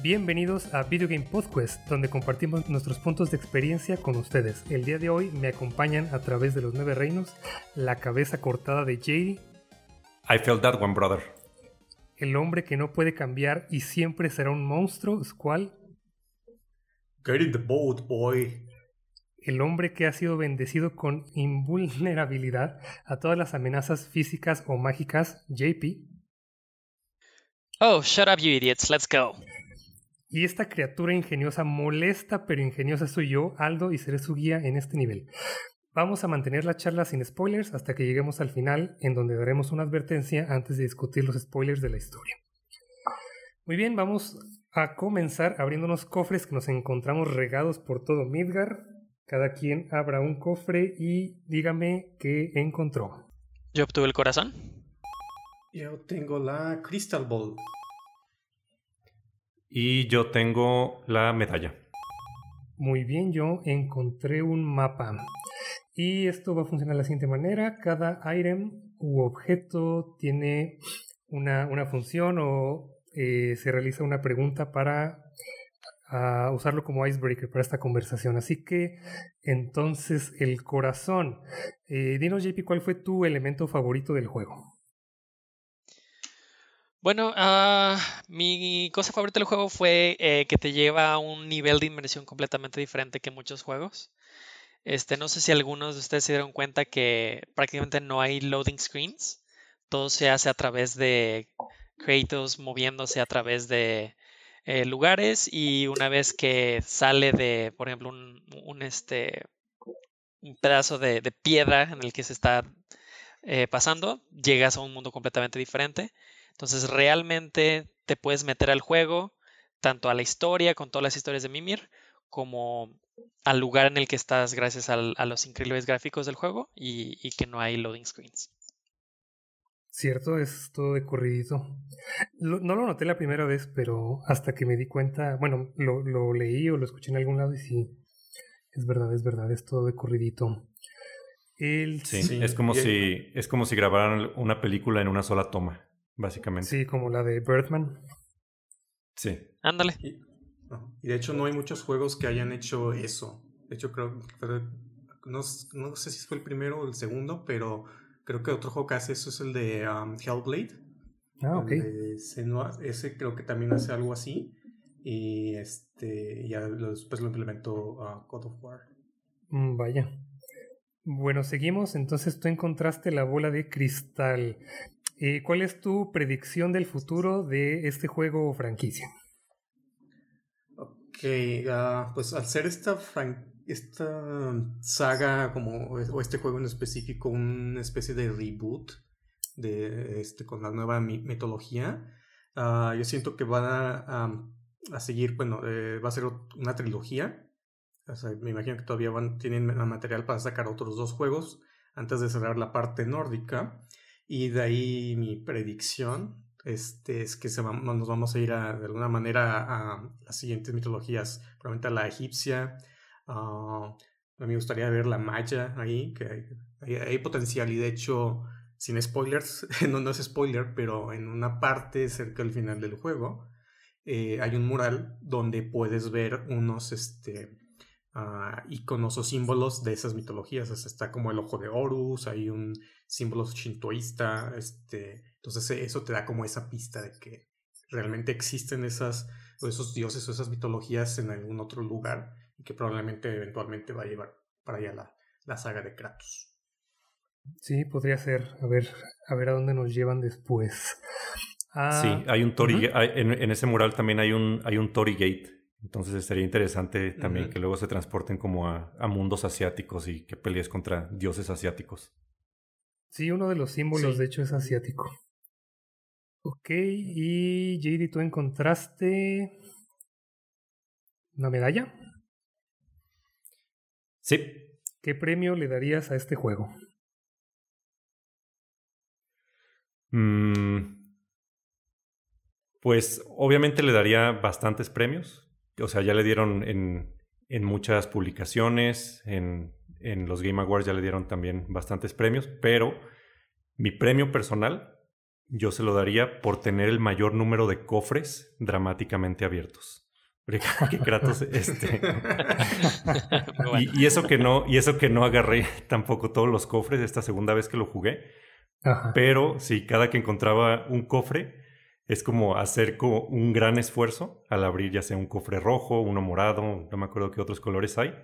Bienvenidos a Video Game Podcast, donde compartimos nuestros puntos de experiencia con ustedes. El día de hoy me acompañan a través de los nueve reinos la cabeza cortada de JD. I felt that one, brother. El hombre que no puede cambiar y siempre será un monstruo, Squall. Get in the boat, boy. El hombre que ha sido bendecido con invulnerabilidad a todas las amenazas físicas o mágicas, JP. Oh, shut up, you idiots. Let's go. Y esta criatura ingeniosa, molesta pero ingeniosa soy yo, Aldo, y seré su guía en este nivel. Vamos a mantener la charla sin spoilers hasta que lleguemos al final, en donde daremos una advertencia antes de discutir los spoilers de la historia. Muy bien, vamos a comenzar abriendo unos cofres que nos encontramos regados por todo Midgar. Cada quien abra un cofre y dígame qué encontró. Yo obtuve el corazón. Yo tengo la Crystal Ball. Y yo tengo la medalla. Muy bien, yo encontré un mapa. Y esto va a funcionar de la siguiente manera. Cada item u objeto tiene una, una función o eh, se realiza una pregunta para ah, usarlo como icebreaker para esta conversación. Así que entonces el corazón. Eh, dinos, JP, ¿cuál fue tu elemento favorito del juego? Bueno, ah, mi cosa favorita del juego fue eh, que te lleva a un nivel de inmersión completamente diferente que muchos juegos. Este, no sé si algunos de ustedes se dieron cuenta que prácticamente no hay loading screens. Todo se hace a través de Kratos moviéndose a través de eh, lugares y una vez que sale de, por ejemplo, un, este, un pedazo de, de, piedra en el que se está eh, pasando, llegas a un mundo completamente diferente. Entonces realmente te puedes meter al juego, tanto a la historia, con todas las historias de Mimir, como al lugar en el que estás gracias al, a los increíbles gráficos del juego y, y, que no hay loading screens. Cierto, es todo de corridito. Lo, no lo noté la primera vez, pero hasta que me di cuenta, bueno, lo, lo, leí o lo escuché en algún lado y sí, es verdad, es verdad, es todo de corridito. El... Sí, sí, es como si es como si grabaran una película en una sola toma básicamente. Sí, como la de Birdman. Sí. Ándale. Y, y, de hecho no hay muchos juegos que hayan hecho eso. De hecho creo que no, no, sé si fue el primero o el segundo, pero creo que otro juego que hace eso es el de um, Hellblade. Ah, ok. Ese, ese, creo que también hace algo así. Y este ya después lo implementó uh, God of War. Mm, vaya. Bueno, seguimos. Entonces tú encontraste la bola de cristal. Eh, ¿Cuál es tu predicción del futuro de este juego o franquicia? Ok, uh, pues al ser esta, esta saga como, o este juego en específico una especie de reboot de este, con la nueva mitología, uh, yo siento que van a, a seguir, bueno, eh, va a ser una trilogía. Me imagino que todavía van, tienen material para sacar otros dos juegos antes de cerrar la parte nórdica. Y de ahí mi predicción este, es que se nos vamos a ir a, de alguna manera a las siguientes mitologías, probablemente a la egipcia. Uh, a mí me gustaría ver la maya ahí, que hay, potencial y de hecho, sin spoilers, no, no es spoiler, pero en una parte cerca del final del juego eh, hay un mural donde puedes ver unos este, uh, iconos o símbolos de esas mitologías. Está como el ojo de Horus, hay un símbolo shintoísta, este, entonces eso te da como esa pista de que realmente existen esas, o esos dioses o esas mitologías en algún otro lugar y que probablemente eventualmente va a llevar para allá la, la saga de Kratos. Sí, podría ser. A ver, a ver a dónde nos llevan después. Ah, sí, hay un uh -huh. hay, en, en, ese mural también hay un, hay un Tori Gate. Entonces estaría interesante también uh -huh. que luego se transporten como a, a, mundos asiáticos y que pelees contra dioses asiáticos. Sí, uno de los símbolos sí. de hecho es asiático. Ok, y JD, ¿tú encontraste una medalla? Sí. ¿Qué premio le darías a este juego? Mm, pues obviamente le daría bastantes premios. O sea, ya le dieron en, en muchas publicaciones, en, en, los Game Awards ya le dieron también bastantes premios, pero mi premio personal yo se lo daría por tener el mayor número de cofres dramáticamente abiertos. Que Kratos, este. y, eso que no, y eso que no agarré tampoco todos los cofres esta segunda vez que lo jugué. Pero sí, cada que encontraba un cofre, es como hacer como un gran esfuerzo al abrir ya sea un cofre rojo, uno morado, no me acuerdo qué otros colores hay.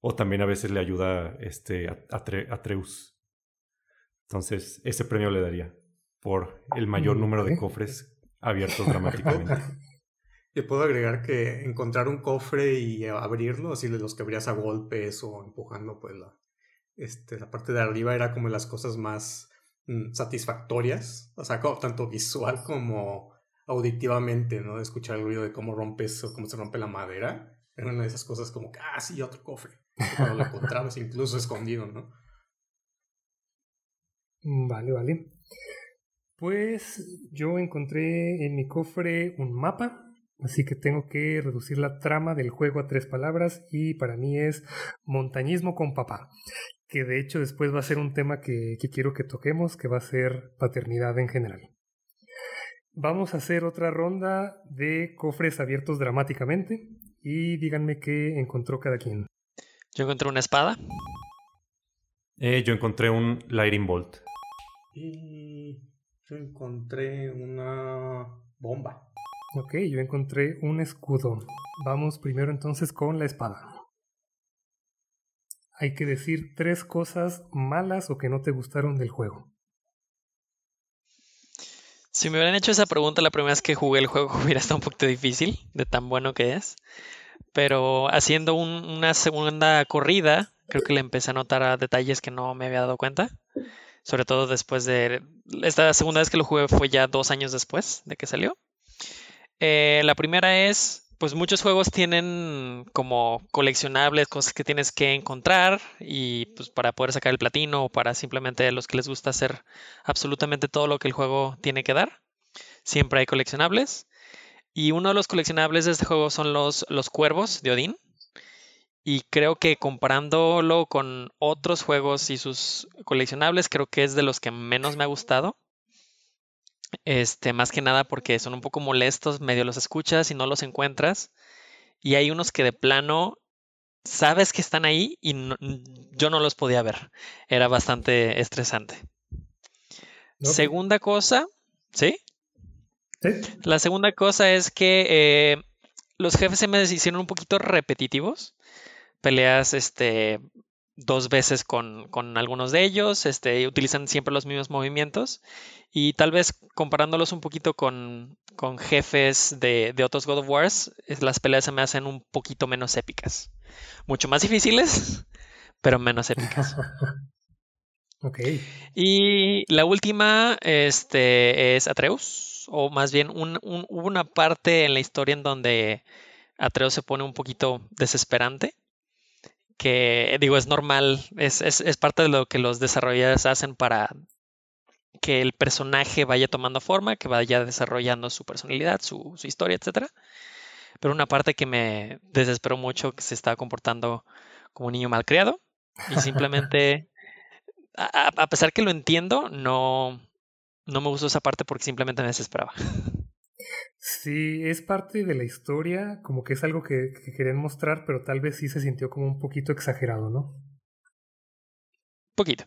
O también a veces le ayuda este, a, Atreus. Entonces, ese premio le daría por el mayor número de cofres abiertos dramáticamente. Te puedo agregar que encontrar un cofre y abrirlo, así de los que abrías a golpes o empujando, pues la, este, la parte de arriba era como las cosas más mm, satisfactorias, o sea, tanto visual como auditivamente, ¿no? Escuchar el ruido de cómo rompes o cómo se rompe la madera. Era una de esas cosas como que, ah, otro cofre. Cuando lo encontrabas incluso escondido, ¿no? Mm, vale, vale. Pues yo encontré en mi cofre un mapa, así que tengo que reducir la trama del juego a tres palabras y para mí es montañismo con papá, que de hecho después va a ser un tema que, que quiero que toquemos, que va a ser paternidad en general. Vamos a hacer otra ronda de cofres abiertos dramáticamente y díganme qué encontró cada quien. Yo encontré una espada. Eh, yo encontré un Lighting Bolt. Y yo encontré una bomba. Ok, yo encontré un escudo. Vamos primero entonces con la espada. Hay que decir tres cosas malas o que no te gustaron del juego. Si me hubieran hecho esa pregunta la primera vez que jugué el juego hubiera estado un poquito difícil de tan bueno que es. Pero haciendo una segunda corrida, creo que le empecé a notar detalles que no me había dado cuenta sobre todo después de... Esta segunda vez que lo jugué fue ya dos años después de que salió. Eh, la primera es, pues muchos juegos tienen como coleccionables, cosas que tienes que encontrar y pues para poder sacar el platino o para simplemente los que les gusta hacer absolutamente todo lo que el juego tiene que dar. Siempre hay coleccionables. Y uno de los coleccionables de este juego son los, los cuervos de Odín. Y creo que comparándolo con otros juegos y sus coleccionables, creo que es de los que menos me ha gustado. Este, más que nada porque son un poco molestos, medio los escuchas y no los encuentras. Y hay unos que de plano sabes que están ahí y yo no los podía ver. Era bastante estresante. Segunda cosa, ¿sí? ¿sí? La segunda cosa es que eh, los jefes se me hicieron un poquito repetitivos peleas este, dos veces con, algunos de ellos, este, utilizan siempre los mismos movimientos y tal vez comparándolos un poquito con, con jefes de, de, otros God of Wars, las peleas se me hacen un poquito menos épicas. Mucho más difíciles, pero menos épicas. ok. Y la última este, es Atreus, o más bien hubo una parte en la historia en donde Atreus se pone un poquito desesperante que digo, es normal, es, parte de lo que los desarrolladores hacen para que el personaje vaya tomando forma, que vaya desarrollando su personalidad, su, historia, etc. Pero una parte que me desesperó mucho, que se estaba comportando como un niño malcriado y simplemente, a, a, pesar que lo entiendo, no, no me gustó esa parte porque simplemente me desesperaba. Sí, es parte de la historia, como que es algo que, que querían mostrar, pero tal vez sí se sintió como un poquito exagerado, ¿no? Poquito.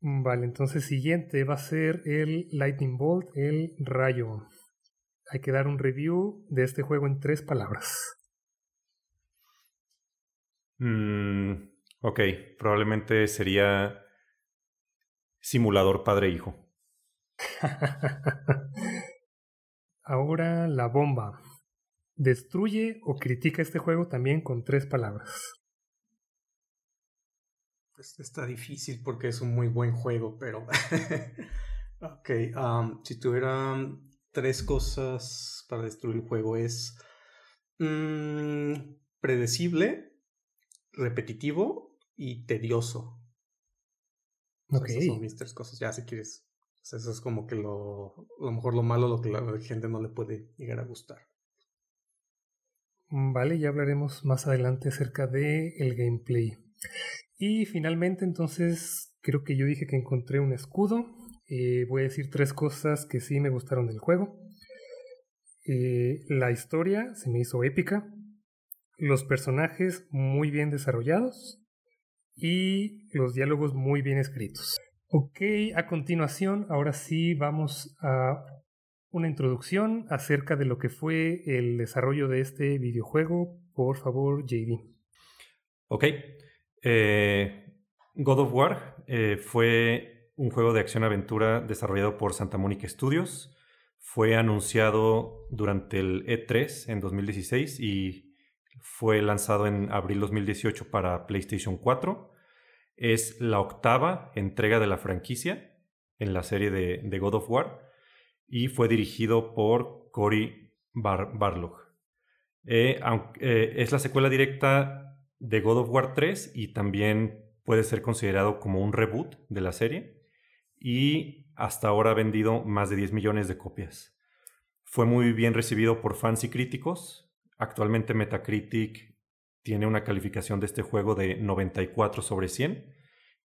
Mm, vale, entonces siguiente va a ser el Lightning Bolt, el rayo. Hay que dar un review de este juego en tres palabras. Mm, ok, probablemente sería simulador padre-hijo. Ahora la bomba. Destruye o critica este juego también con tres palabras. Está difícil porque es un muy buen juego, pero... ok, um, si tuviera tres cosas para destruir el juego es mm, predecible, repetitivo y tedioso. Ok. Esas son mis tres cosas. Ya si quieres eso es como que lo, lo mejor lo malo, lo que la gente no le puede llegar a gustar. Mm, vale, ya hablaremos más adelante acerca de el gameplay. Y finalmente, entonces, creo que yo dije que encontré un escudo. eh, voy a decir tres cosas que sí me gustaron del juego. Eh, la historia se me hizo épica, los personajes muy bien desarrollados y los diálogos muy bien escritos. Ok, a continuación, ahora sí vamos a una introducción acerca de lo que fue el desarrollo de este videojuego. Por favor, JD. Ok. Eh, God of War eh, fue un juego de acción-aventura desarrollado por Santa Mónica Studios fue anunciado durante el E3 en 2016 y fue lanzado en abril 2018 para PlayStation 4. Es la octava entrega de la franquicia en la serie de, God of War y fue dirigido por Cory Barlog. Eh, eh, es la secuela directa de God of War 3 y también puede ser considerado como un reboot de la serie. Y hasta ahora ha vendido más de 10 millones de copias. Fue muy bien recibido por fans y críticos. Actualmente Metacritic tiene una calificación de este juego de 94 sobre 100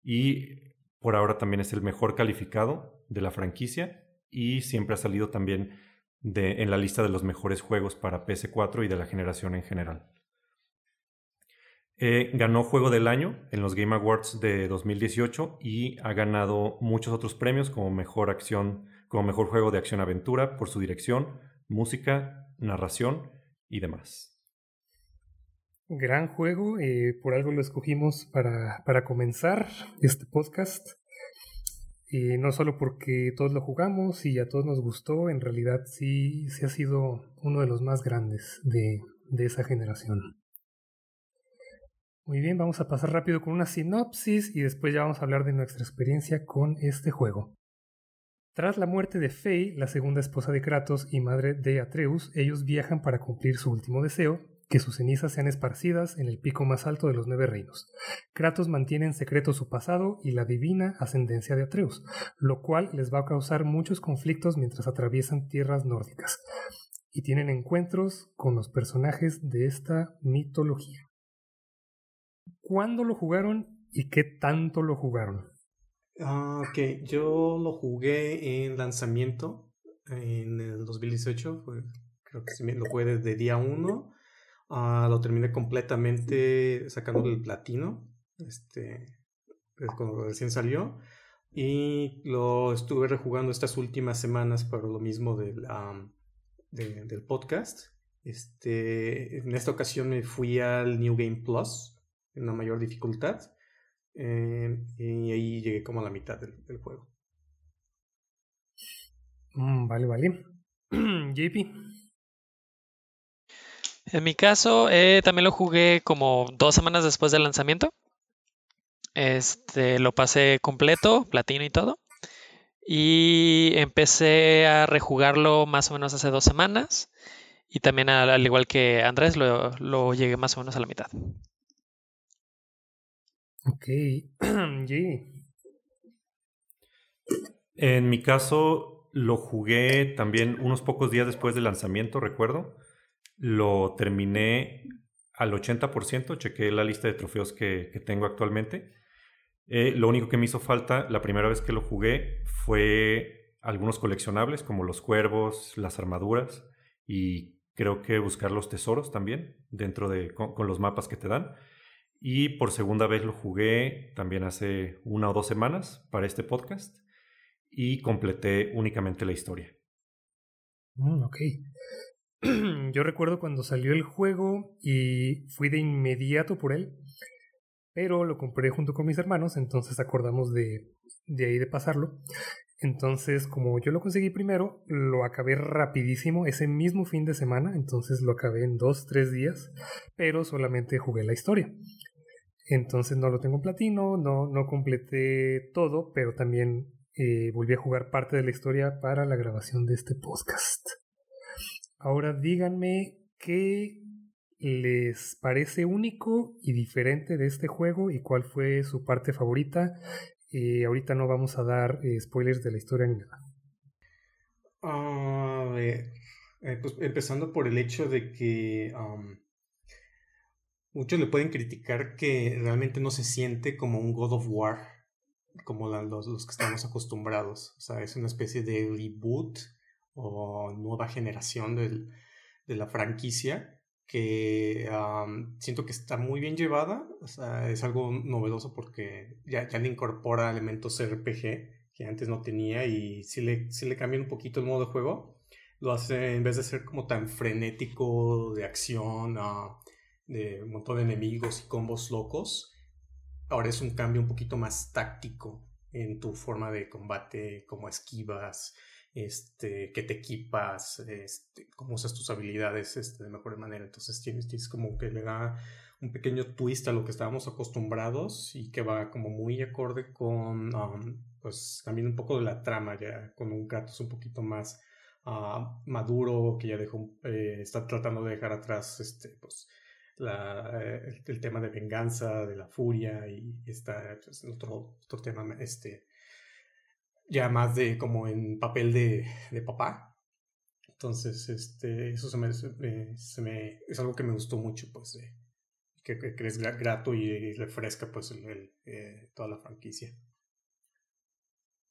y por ahora también es el mejor calificado de la franquicia y siempre ha salido también en la lista de los mejores juegos para PS4 y de la generación en general. Eh, ganó Juego del Año en los Game Awards de 2018 y ha ganado muchos otros premios como Mejor Acción, como Mejor Juego de Acción Aventura por su dirección, música, narración y demás. Gran juego, eh, por algo lo escogimos para, para comenzar este podcast. Y no solo porque todos lo jugamos y a todos nos gustó, en realidad sí, sí ha sido uno de los más grandes de, de esa generación. Muy bien, vamos a pasar rápido con una sinopsis y después ya vamos a hablar de nuestra experiencia con este juego. Tras la muerte de Faye, la segunda esposa de Kratos y madre de Atreus, ellos viajan para cumplir su último deseo, que sus cenizas sean esparcidas en el pico más alto de los nueve reinos. Kratos mantiene en secreto su pasado y la divina ascendencia de Atreus, lo cual les va a causar muchos conflictos mientras atraviesan tierras nórdicas, y tienen encuentros con los personajes de esta mitología. ¿Cuándo lo jugaron y qué tanto lo jugaron? Ah, ok, yo lo jugué en lanzamiento en el 2018, creo que lo jugué desde día 1, ah, lo terminé completamente sacándole el platino, este, cuando recién salió, y lo estuve rejugando estas últimas semanas para lo mismo del, del podcast. Este, en esta ocasión me fui al New Game Plus, en una mayor dificultad. Eh, y ahí llegué como a la mitad del, juego. Mm, vale, vale. JP. En mi caso, eh, también lo jugué como dos semanas después del lanzamiento. Este, lo pasé completo, platino y todo. Y empecé a rejugarlo más o menos hace dos semanas. Y también al, igual que Andrés, lo, lo llegué más o menos a la mitad. Ok, En mi caso, lo jugué también unos pocos días después del lanzamiento, recuerdo. Lo terminé al 80%, chequé la lista de trofeos que, tengo actualmente. Eh, lo único que me hizo falta la primera vez que lo jugué fue algunos coleccionables como los cuervos, las armaduras y creo que buscar los tesoros también dentro de con los mapas que te dan. Y por segunda vez lo jugué también hace una o dos semanas para este podcast y completé únicamente la historia. Mm, ok. Yo recuerdo cuando salió el juego y fui de inmediato por él, pero lo compré junto con mis hermanos, entonces acordamos de, de ahí de pasarlo. Entonces, como yo lo conseguí primero, lo acabé rapidísimo ese mismo fin de semana, entonces lo acabé en dos, tres días, pero solamente jugué la historia. Entonces no lo tengo en platino, no, no completé todo, pero también eh, volví a jugar parte de la historia para la grabación de este podcast. Ahora díganme qué les parece único y diferente de este juego y cuál fue su parte favorita. Eh, ahorita no vamos a dar eh, spoilers de la historia ni nada. A ver, pues empezando por el hecho de que Muchos le pueden criticar que realmente no se siente como un God of War. como los, que estamos acostumbrados. O sea, es una especie de reboot o nueva generación de la franquicia que siento que está muy bien llevada. Es algo novedoso porque ya, le incorpora elementos RPG que antes no tenía y si le, si le cambian un poquito el modo de juego, lo hace en vez de ser como tan frenético de acción, uh, de un montón de enemigos y combos locos, ahora es un cambio un poquito más táctico en tu forma de combate, como esquivas, este, que te equipas, este, cómo usas tus habilidades este, de mejor manera. Entonces tienes, tienes como que le da un pequeño twist a lo que estábamos acostumbrados y que va como muy acorde con um, pues también un poco de la trama ya con un Kratos un poquito más uh, maduro que ya dejó eh, está tratando de dejar atrás este pues eh, el, tema de venganza de la furia y está pues, otro, otro tema este ya más de como en papel de, de papá entonces este eso se me, se me, es algo que me gustó mucho pues que, que, es grato y, refresca pues el, eh, toda la franquicia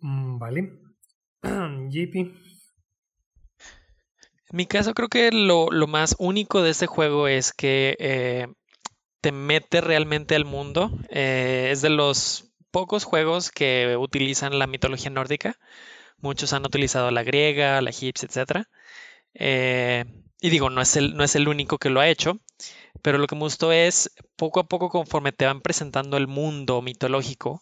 Mm, vale. JP. En mi caso creo que lo, más único de este juego es que eh, te mete realmente al mundo. Eh, es de los pocos juegos que utilizan la mitología nórdica. Muchos han utilizado la griega, la egipcia, etc. Eh, y digo, no es, el, no es el único que lo ha hecho, pero lo que me gustó es poco a poco conforme te van presentando el mundo mitológico,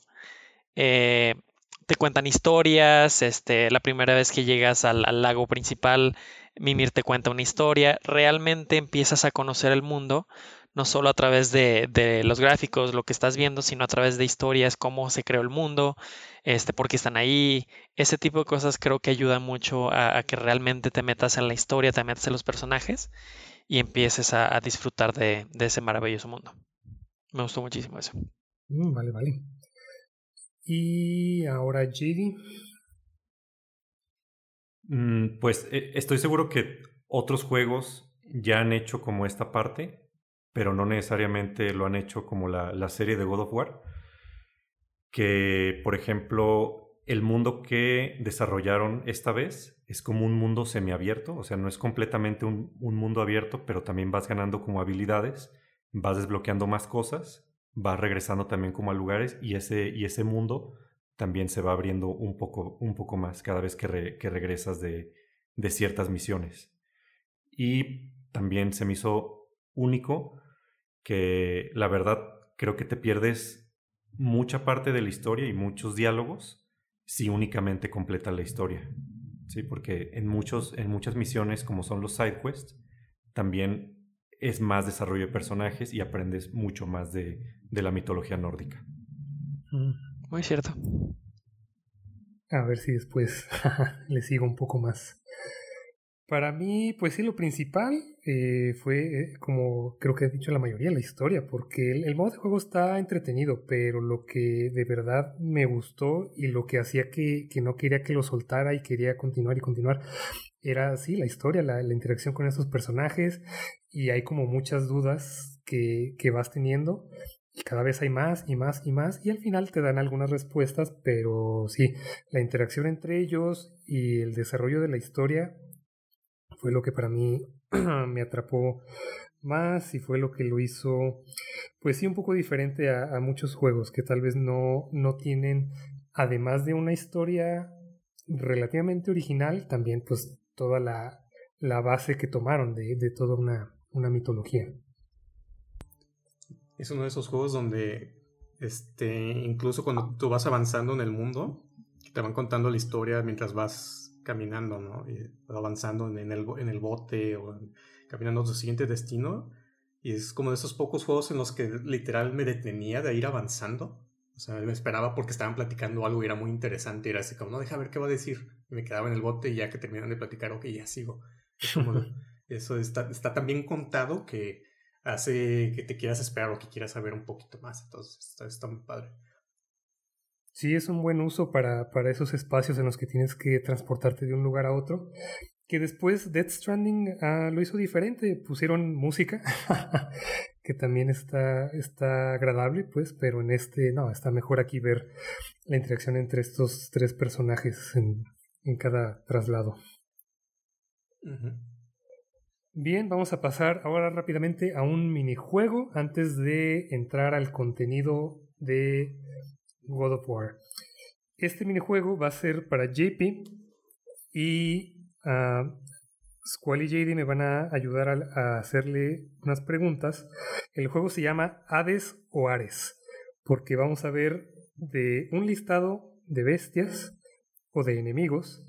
te cuentan historias, este, la primera vez que llegas al, lago principal, Mimir te cuenta una historia, realmente empiezas a conocer el mundo, no solo a través de, los gráficos, lo que estás viendo, sino a través de historias, cómo se creó el mundo, este, por qué están ahí, ese tipo de cosas creo que ayuda mucho a, que realmente te metas en la historia, te metas en los personajes y empieces a, disfrutar de, ese maravilloso mundo. Me gustó muchísimo eso. Mm, vale, vale. Y ahora JD. Mm, pues eh, estoy seguro que otros juegos ya han hecho como esta parte, pero no necesariamente lo han hecho como la, la serie de God of War. Que, por ejemplo, el mundo que desarrollaron esta vez es como un mundo semiabierto, o sea, no es completamente un, un, mundo abierto, pero también vas ganando como habilidades, vas desbloqueando más cosas va regresando también como a lugares y ese, y ese mundo también se va abriendo un poco, un poco más cada vez que, regresas de, de ciertas misiones. Y también se me hizo único que la verdad creo que te pierdes mucha parte de la historia y muchos diálogos si únicamente completa la historia. Sí, porque en, muchos, en muchas misiones, como son los side quests, también es más desarrollo de personajes y aprendes mucho más de, de la mitología nórdica. Mm. Muy cierto. A ver si después le sigo un poco más. Para mí, pues sí, lo principal eh, fue, eh, como creo que he dicho la mayoría, la historia, porque el, modo de juego está entretenido, pero lo que de verdad me gustó y lo que hacía que, que no quería que lo soltara y quería continuar y continuar era así la historia, la, interacción con esos personajes y hay como muchas dudas que, que vas teniendo y cada vez hay más y más y más y al final te dan algunas respuestas, pero sí, la interacción entre ellos y el desarrollo de la historia fue lo que para mí me atrapó más y fue lo que lo hizo, pues sí, un poco diferente a, muchos juegos que tal vez no, no tienen, además de una historia relativamente original, también pues toda la, la base que tomaron de, de toda una, una mitología. Es uno de esos juegos donde, este, incluso cuando tú vas avanzando en el mundo, te van contando la historia mientras vas caminando, ¿no? Avanzando en el, en el bote o caminando a tu siguiente destino. Y es como de esos pocos juegos en los que literal me detenía de ir avanzando. O sea, me esperaba porque estaban platicando algo y era muy interesante. Y era así como, no, deja ver qué va a decir. Y me quedaba en el bote y ya que terminan de platicar, ok, ya sigo. eso está, está tan bien contado que hace que te quieras esperar o que quieras saber un poquito más. Entonces, está, muy padre. Sí, es un buen uso para, para esos espacios en los que tienes que transportarte de un lugar a otro. Que después Death Stranding ah, lo hizo diferente. Pusieron música, que también está, está agradable, pues, pero en este, no, está mejor aquí ver la interacción entre estos tres personajes en, en cada traslado. Bien, vamos a pasar ahora rápidamente a un minijuego antes de entrar al contenido de God of War. Este minijuego va a ser para JP y uh, Squall y JD me van a ayudar a, hacerle unas preguntas. El juego se llama Hades o Ares, porque vamos a ver de un listado de bestias o de enemigos.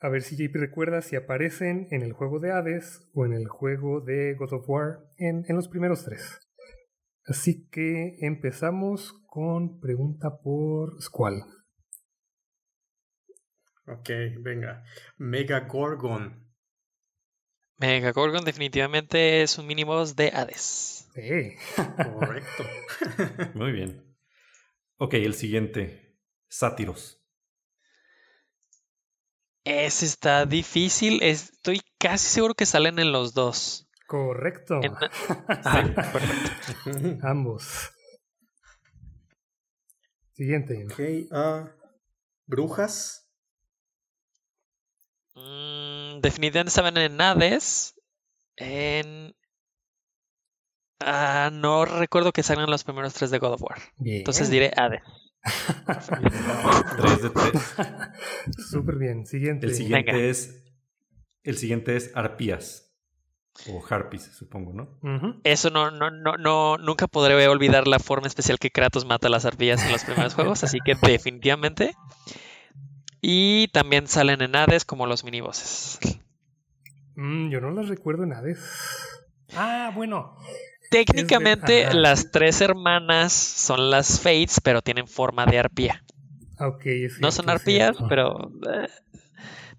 A ver si JP recuerda si aparecen en el juego de Hades o en el juego de God of War en, en los primeros tres. Así que empezamos con pregunta por Squall. Ok, venga. Mega Gorgon. Mega Gorgon definitivamente es un mínimo de Hades. Sí. Correcto. Muy bien. Ok, el siguiente. Sátiros. Ese está difícil. Estoy casi seguro que salen en los dos. Correcto. Ah, Ambos. Siguiente. Ok, uh, brujas. Mm, definitivamente estaban en Hades. En. Ah, no recuerdo que salgan los primeros tres de God of War. Entonces diré Hades. 3 de 3. Súper bien. Siguiente. El siguiente es. El siguiente es Arpías. O Harpies, supongo, ¿no? Eso no, no, no, no, nunca podré olvidar la forma especial que Kratos mata a las arpías en los primeros juegos, así que definitivamente y también salen en Hades como los minibosses. Mm, yo no las recuerdo en Hades. Ah, bueno. Técnicamente las tres hermanas son las Fates, pero tienen forma de arpía. Ok, no son arpías, pero eh,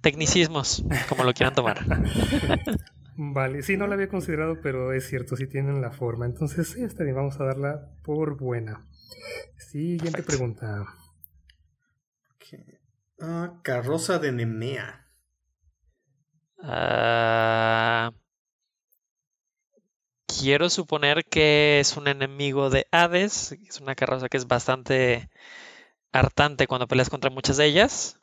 tecnicismos, como lo quieran tomar. vale, sí, no la había considerado, pero es cierto, sí tienen la forma. Entonces, sí, está bien, vamos a darla por buena. Siguiente pregunta. Ah, carroza de Nemea. Ah, quiero suponer que es un enemigo de Hades. Es una carroza que es bastante hartante cuando peleas contra muchas de ellas.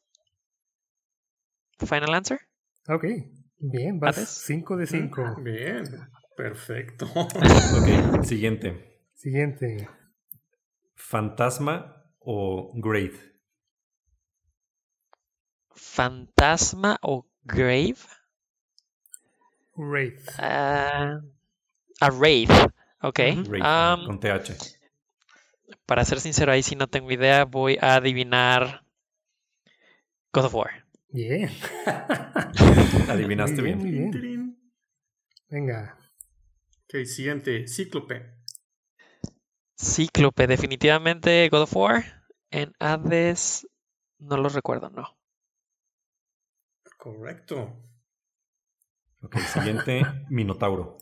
Final answer. Ok, bien, vas 5 de 5. Mm, bien, perfecto. ok, siguiente. Siguiente. ¿Fantasma o Grave? fantasma o grave. Wraith. Uh, a Wraith. Ok. Um, con TH. Para ser sincero, ahí sí no tengo idea. Voy a adivinar God of War. Bien. Adivinaste bien. Muy bien. Venga. Ok, siguiente. Cíclope. Cíclope, definitivamente God of War. En Hades no lo recuerdo, no. Correcto. Ok, siguiente, Minotauro.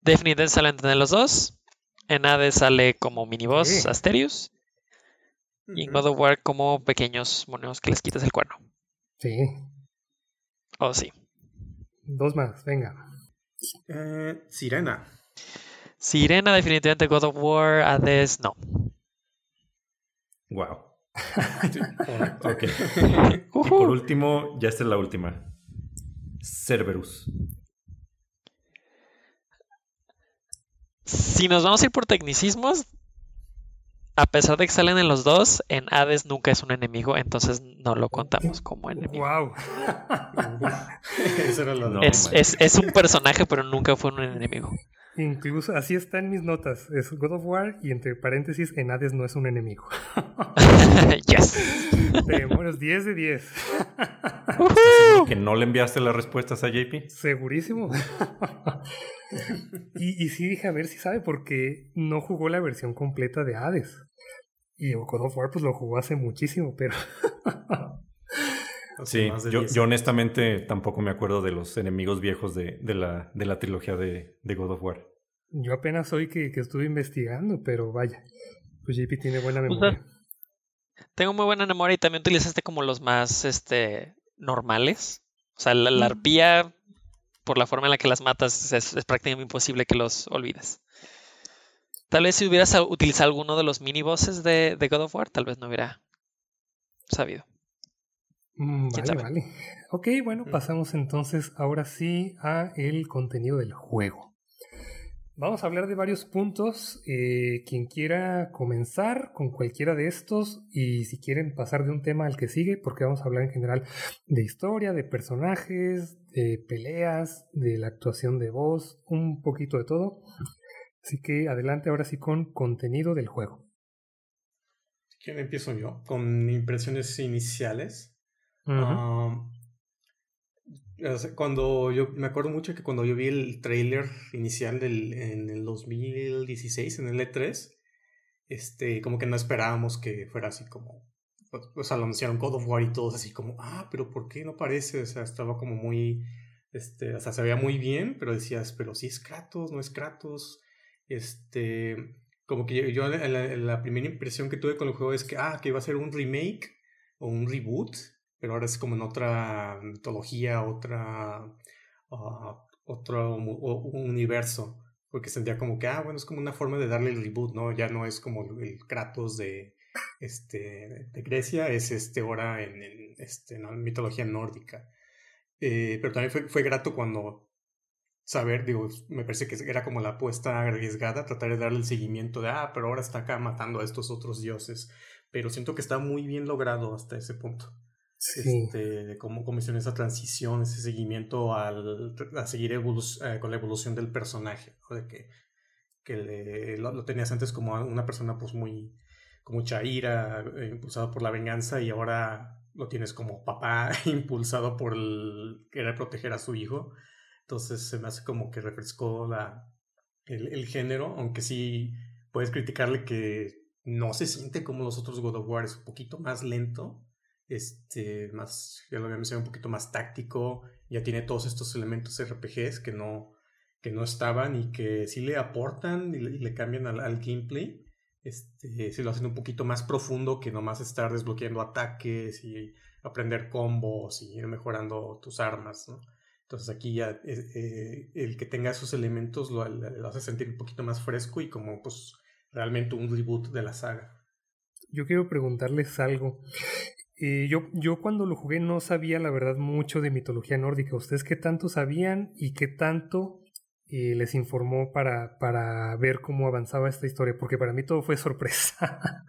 Definitivamente salen de los dos. En Hades sale como miniboss Asterius. Y en God of War como pequeños moneos que les quitas el cuerno. Sí. Oh, sí. Dos más, venga. Eh, Sirena. Sirena, definitivamente God of War, Hades, no. Wow. ok. Y por último, ya esta es la última. Cerberus. Si nos vamos a ir por tecnicismos, a pesar de que salen en los dos, en Hades nunca es un enemigo, entonces no lo contamos como enemigo. Wow. es, es, un personaje, pero nunca fue un enemigo. Incluso así está en mis notas. Es God of War y entre paréntesis, en Hades no es un enemigo. yes. Demonios, 10 de 10. que no le enviaste las respuestas a JP? Segurísimo. y, y sí dije a ver si sabe porque no jugó la versión completa de Hades. Y God of War pues lo jugó hace muchísimo, pero... Sí, yo, honestamente tampoco me acuerdo de los enemigos viejos de, la, de la, trilogía de, God of War. Yo apenas hoy que, estuve investigando, pero vaya, pues JP tiene buena memoria. tengo muy buena memoria y también utilizaste como los más este, normales. O sea, la, la arpía, por la forma en la que las matas, es, prácticamente imposible que los olvides. Tal vez si hubieras utilizado alguno de los mini bosses de, God of War, tal vez no hubiera sabido. Mm, vale, vale. Ok, bueno, mm. pasamos entonces ahora sí a el contenido del juego. Vamos a hablar de varios puntos. Eh, quien quiera comenzar con cualquiera de estos y si quieren pasar de un tema al que sigue, porque vamos a hablar en general de historia, de personajes, de peleas, de la actuación de voz, un poquito de todo. Así que adelante ahora sí con contenido del juego. ¿Quién empiezo yo? Con impresiones iniciales. Cuando yo me acuerdo mucho que cuando yo vi el trailer inicial del, en el 2016, en el E3, este, como que no esperábamos que fuera así como. O sea, lo anunciaron God of War y todos así como, ah, pero ¿por qué no parece? O sea, estaba como muy. Este, o sea, se veía muy bien, pero decías, pero sí es Kratos, no es Kratos. Este. Como que yo, la, la primera impresión que tuve con el juego es que, ah, que iba a ser un remake o un reboot pero ahora es como en otra mitología, otra, uh, otro universo, porque sentía como que, ah, bueno, es como una forma de darle el reboot, ¿no? Ya no es como el Kratos de, este, de Grecia, es este ahora en, este, la mitología nórdica. Eh, pero también fue, fue grato cuando saber, digo, me parece que era como la apuesta arriesgada, tratar de darle el seguimiento de, ah, pero ahora está acá matando a estos otros dioses. Pero siento que está muy bien logrado hasta ese punto. Este, cómo, cómo hicieron esa transición, ese seguimiento al, a seguir eh, con la evolución del personaje, de que, que lo, tenías antes como una persona pues muy con mucha ira, eh, impulsado por la venganza y ahora lo tienes como papá impulsado por el querer proteger a su hijo. Entonces se me hace como que refrescó la, el, el género, aunque sí puedes criticarle que no se siente como los otros God of War, es un poquito más lento este, más, ya lo había mencionado, un poquito más táctico, ya tiene todos estos elementos RPGs que no, que no estaban y que sí le aportan y le, cambian al, gameplay. Este, si lo hacen un poquito más profundo que nomás estar desbloqueando ataques y aprender combos y ir mejorando tus armas. Entonces aquí ya eh, eh, el que tenga esos elementos lo, lo, hace sentir un poquito más fresco y como pues realmente un reboot de la saga. Yo quiero preguntarles algo. Eh, yo, yo cuando lo jugué no sabía la verdad mucho de mitología nórdica. ¿Ustedes qué tanto sabían y qué tanto eh, les informó para, para ver cómo avanzaba esta historia? Porque para mí todo fue sorpresa.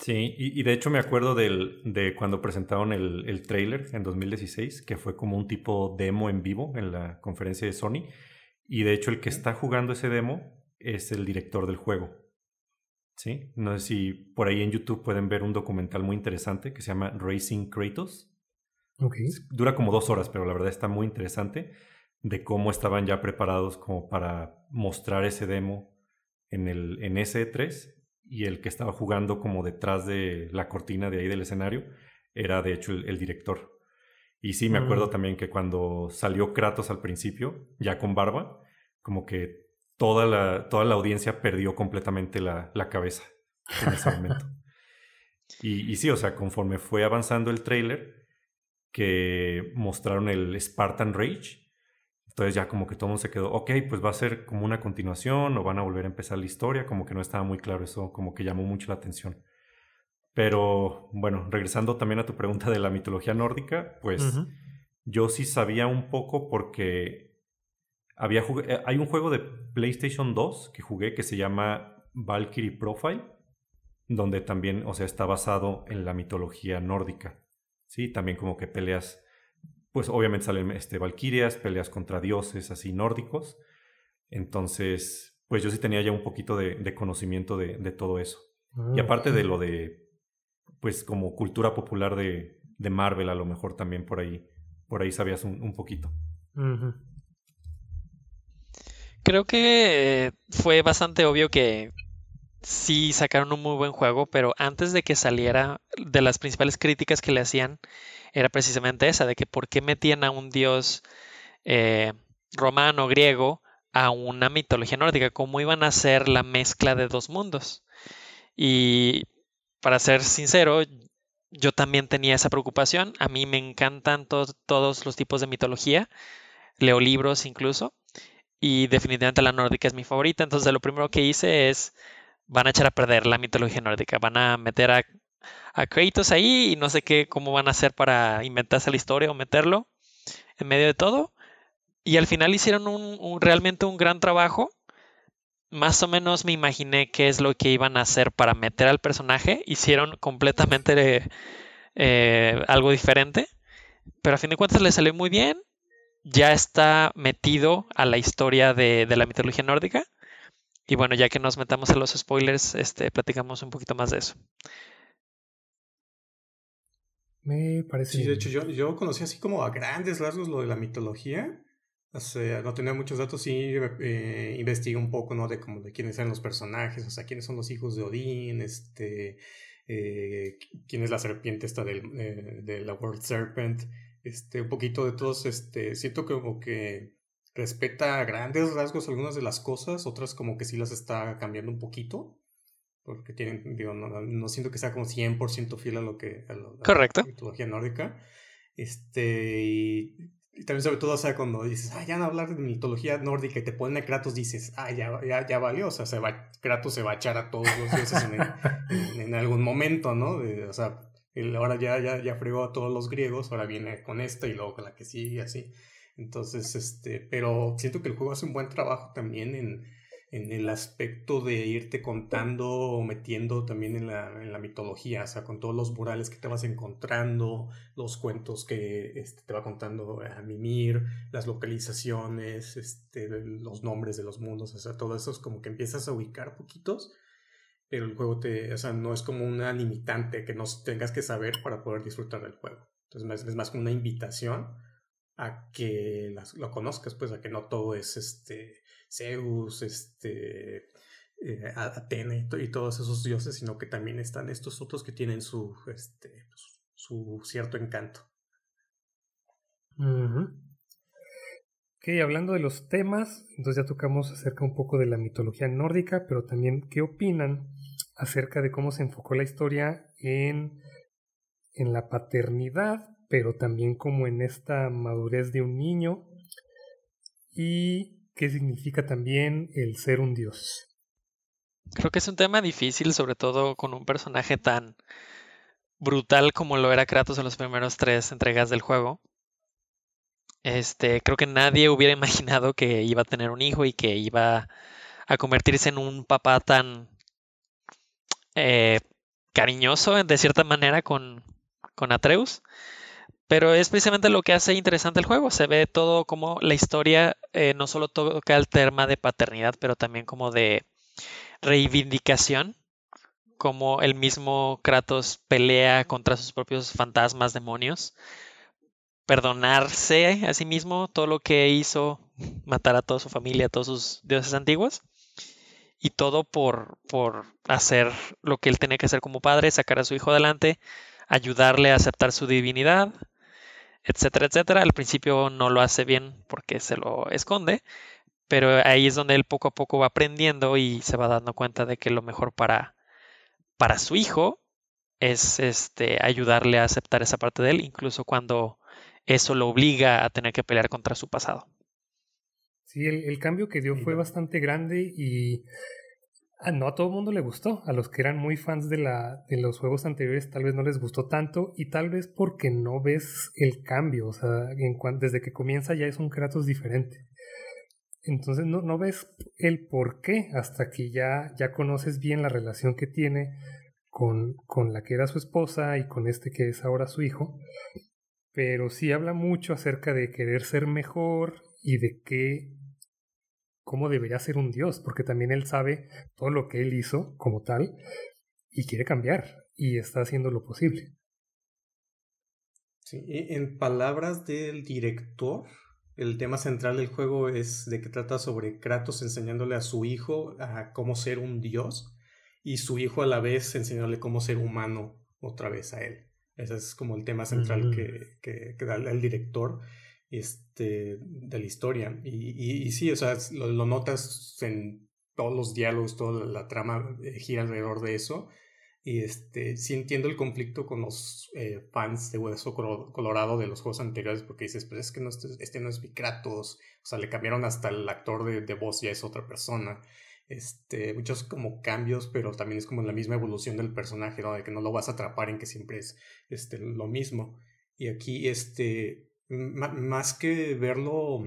Sí, y, de hecho me acuerdo del, de cuando presentaron el, el trailer en 2016, que fue como un tipo demo en vivo en la conferencia de Sony. Y de hecho el que está jugando ese demo es el director del juego. ¿Sí? No sé si por ahí en YouTube pueden ver un documental muy interesante que se llama Racing Kratos. Dura como dos horas, pero la verdad está muy interesante de cómo estaban ya preparados como para mostrar ese demo en el en ese 3 y el que estaba jugando como detrás de la cortina de ahí del escenario era de hecho el, director. Y sí, me acuerdo mm. también que cuando salió Kratos al principio, ya con barba, como que toda la, toda la audiencia perdió completamente la, la cabeza en ese momento. y, y, sí, o sea, conforme fue avanzando el trailer, que mostraron el Spartan Rage, entonces ya como que todo el mundo se quedó, ok, pues va a ser como una continuación o van a volver a empezar la historia, como que no estaba muy claro eso, como que llamó mucho la atención. Pero bueno, regresando también a tu pregunta de la mitología nórdica, pues yo sí sabía un poco porque había eh, hay un juego de PlayStation 2 que jugué que se llama Valkyrie Profile, donde también, o sea, está basado en la mitología nórdica. Sí, también como que peleas, pues obviamente salen este, valquirias, peleas contra dioses así nórdicos. Entonces, pues yo sí tenía ya un poquito de, conocimiento de, todo eso. y ah, aparte de lo de, pues como cultura popular de, Marvel, a lo mejor también por ahí, por ahí sabías un, poquito. Creo que fue bastante obvio que sí sacaron un muy buen juego, pero antes de que saliera, de las principales críticas que le hacían era precisamente esa, de que por qué metían a un dios eh, romano, griego, a una mitología nórdica, cómo iban a ser la mezcla de dos mundos. Y para ser sincero, yo también tenía esa preocupación. A mí me encantan todos los tipos de mitología, leo libros incluso, y definitivamente la nórdica es mi favorita. Entonces lo primero que hice es van a echar a perder la mitología nórdica. Van a meter a, a Kratos ahí y no sé qué, cómo van a hacer para inventarse la historia o meterlo en medio de todo. Y al final hicieron realmente un gran trabajo. Más o menos me imaginé qué es lo que iban a hacer para meter al personaje. Hicieron completamente eh, algo diferente. Pero a fin de cuentas le salió muy bien. Ya está metido a la historia de, la mitología nórdica. Y bueno, ya que nos metamos en los spoilers, este, platicamos un poquito más de eso. Me parece. Sí, de hecho, yo, yo conocí así como a grandes rasgos lo de la mitología. O sea, no tenía muchos datos, sí eh, investigué un poco, ¿no? De como de quiénes eran los personajes, o sea, quiénes son los hijos de Odín, este, eh, quién es la serpiente esta del, eh, de la World Serpent, este, un poquito de todos, este, siento que como que respeta a grandes rasgos algunas de las cosas, otras como que sí las está cambiando un poquito, porque tienen, digo, no, siento que sea como 100% fiel a lo que, a, Correcto. la mitología nórdica, este, y y también sobre todo, o sea, cuando dices, ah, ya no hablar de mitología nórdica y te ponen a Kratos, dices, ah, ya, ya, ya valió, o sea, se va, Kratos se va a echar a todos los dioses en, en, algún momento, ¿no? o sea, ahora ya, ya, ya fregó a todos los griegos, ahora viene con esta y luego con la que sigue, así. Entonces, este, pero siento que el juego hace un buen trabajo también en, en el aspecto de irte contando o metiendo también en la, en la, mitología, o sea, con todos los murales que te vas encontrando, los cuentos que este, te va contando a Mimir, las localizaciones, este, los nombres de los mundos, o sea, todo eso es como que empiezas a ubicar poquitos, pero el juego te, o sea, no es como una limitante que no tengas que saber para poder disfrutar del juego. Entonces es más como una invitación a que lo conozcas, pues a que no todo es este Zeus, este, eh, Atena y, todos esos dioses, sino que también están estos otros que tienen su, este, pues, su cierto encanto. Ok, hablando de los temas, entonces ya tocamos acerca un poco de la mitología nórdica, pero también qué opinan acerca de cómo se enfocó la historia en, en la paternidad, pero también como en esta madurez de un niño y qué significa también el ser un dios. Creo que es un tema difícil, sobre todo con un personaje tan brutal como lo era Kratos en los primeros tres entregas del juego. Este, creo que nadie hubiera imaginado que iba a tener un hijo y que iba a convertirse en un papá tan eh, cariñoso de cierta manera con, Atreus. Pero es precisamente lo que hace interesante el juego. Se ve todo como la historia eh, no solo toca el tema de paternidad, pero también como de reivindicación. Como el mismo Kratos pelea contra sus propios fantasmas, demonios. Perdonarse a sí mismo todo lo que hizo, matar a toda su familia, a todos sus dioses antiguos. Y todo por, por hacer lo que él tenía que hacer como padre, sacar a su hijo adelante, ayudarle a aceptar su divinidad, etcétera, etcétera. Al principio no lo hace bien porque se lo esconde, pero ahí es donde él poco a poco va aprendiendo y se va dando cuenta de que lo mejor para, para su hijo es este, ayudarle a aceptar esa parte de él, incluso cuando eso lo obliga a tener que pelear contra su pasado. Sí, el cambio que dio fue bastante grande y Ah, no a todo el mundo le gustó. A los que eran muy fans de, la, de los juegos anteriores tal vez no les gustó tanto y tal vez porque no ves el cambio. O sea, en desde que comienza ya es un Kratos diferente. Entonces no, no ves el por qué hasta que ya, ya conoces bien la relación que tiene con, con la que era su esposa y con este que es ahora su hijo. Pero sí habla mucho acerca de querer ser mejor y de qué cómo debería ser un Dios, porque también él sabe todo lo que él hizo como tal y quiere cambiar y está haciendo lo posible. Sí, en palabras del director, el tema central del juego es de que trata sobre Kratos enseñándole a su hijo a cómo ser un dios y su hijo a la vez enseñándole cómo ser humano otra vez a él. Ese es como el tema central mm. que, que, da el director este, de la historia. Y, y, sí, o sea, lo, notas en todos los diálogos, toda la, trama eh, gira alrededor de eso. Y este, sí entiendo el conflicto con los eh, fans de Hueso Colorado de los juegos anteriores, porque dices, pues es que no, este, este no es mi Kratos, o sea, le cambiaron hasta el actor de, de voz, ya es otra persona. este, muchos como cambios, pero también es como la misma evolución del personaje, ¿no? De que no lo vas a atrapar en que siempre es este, lo mismo. Y aquí, este, más que verlo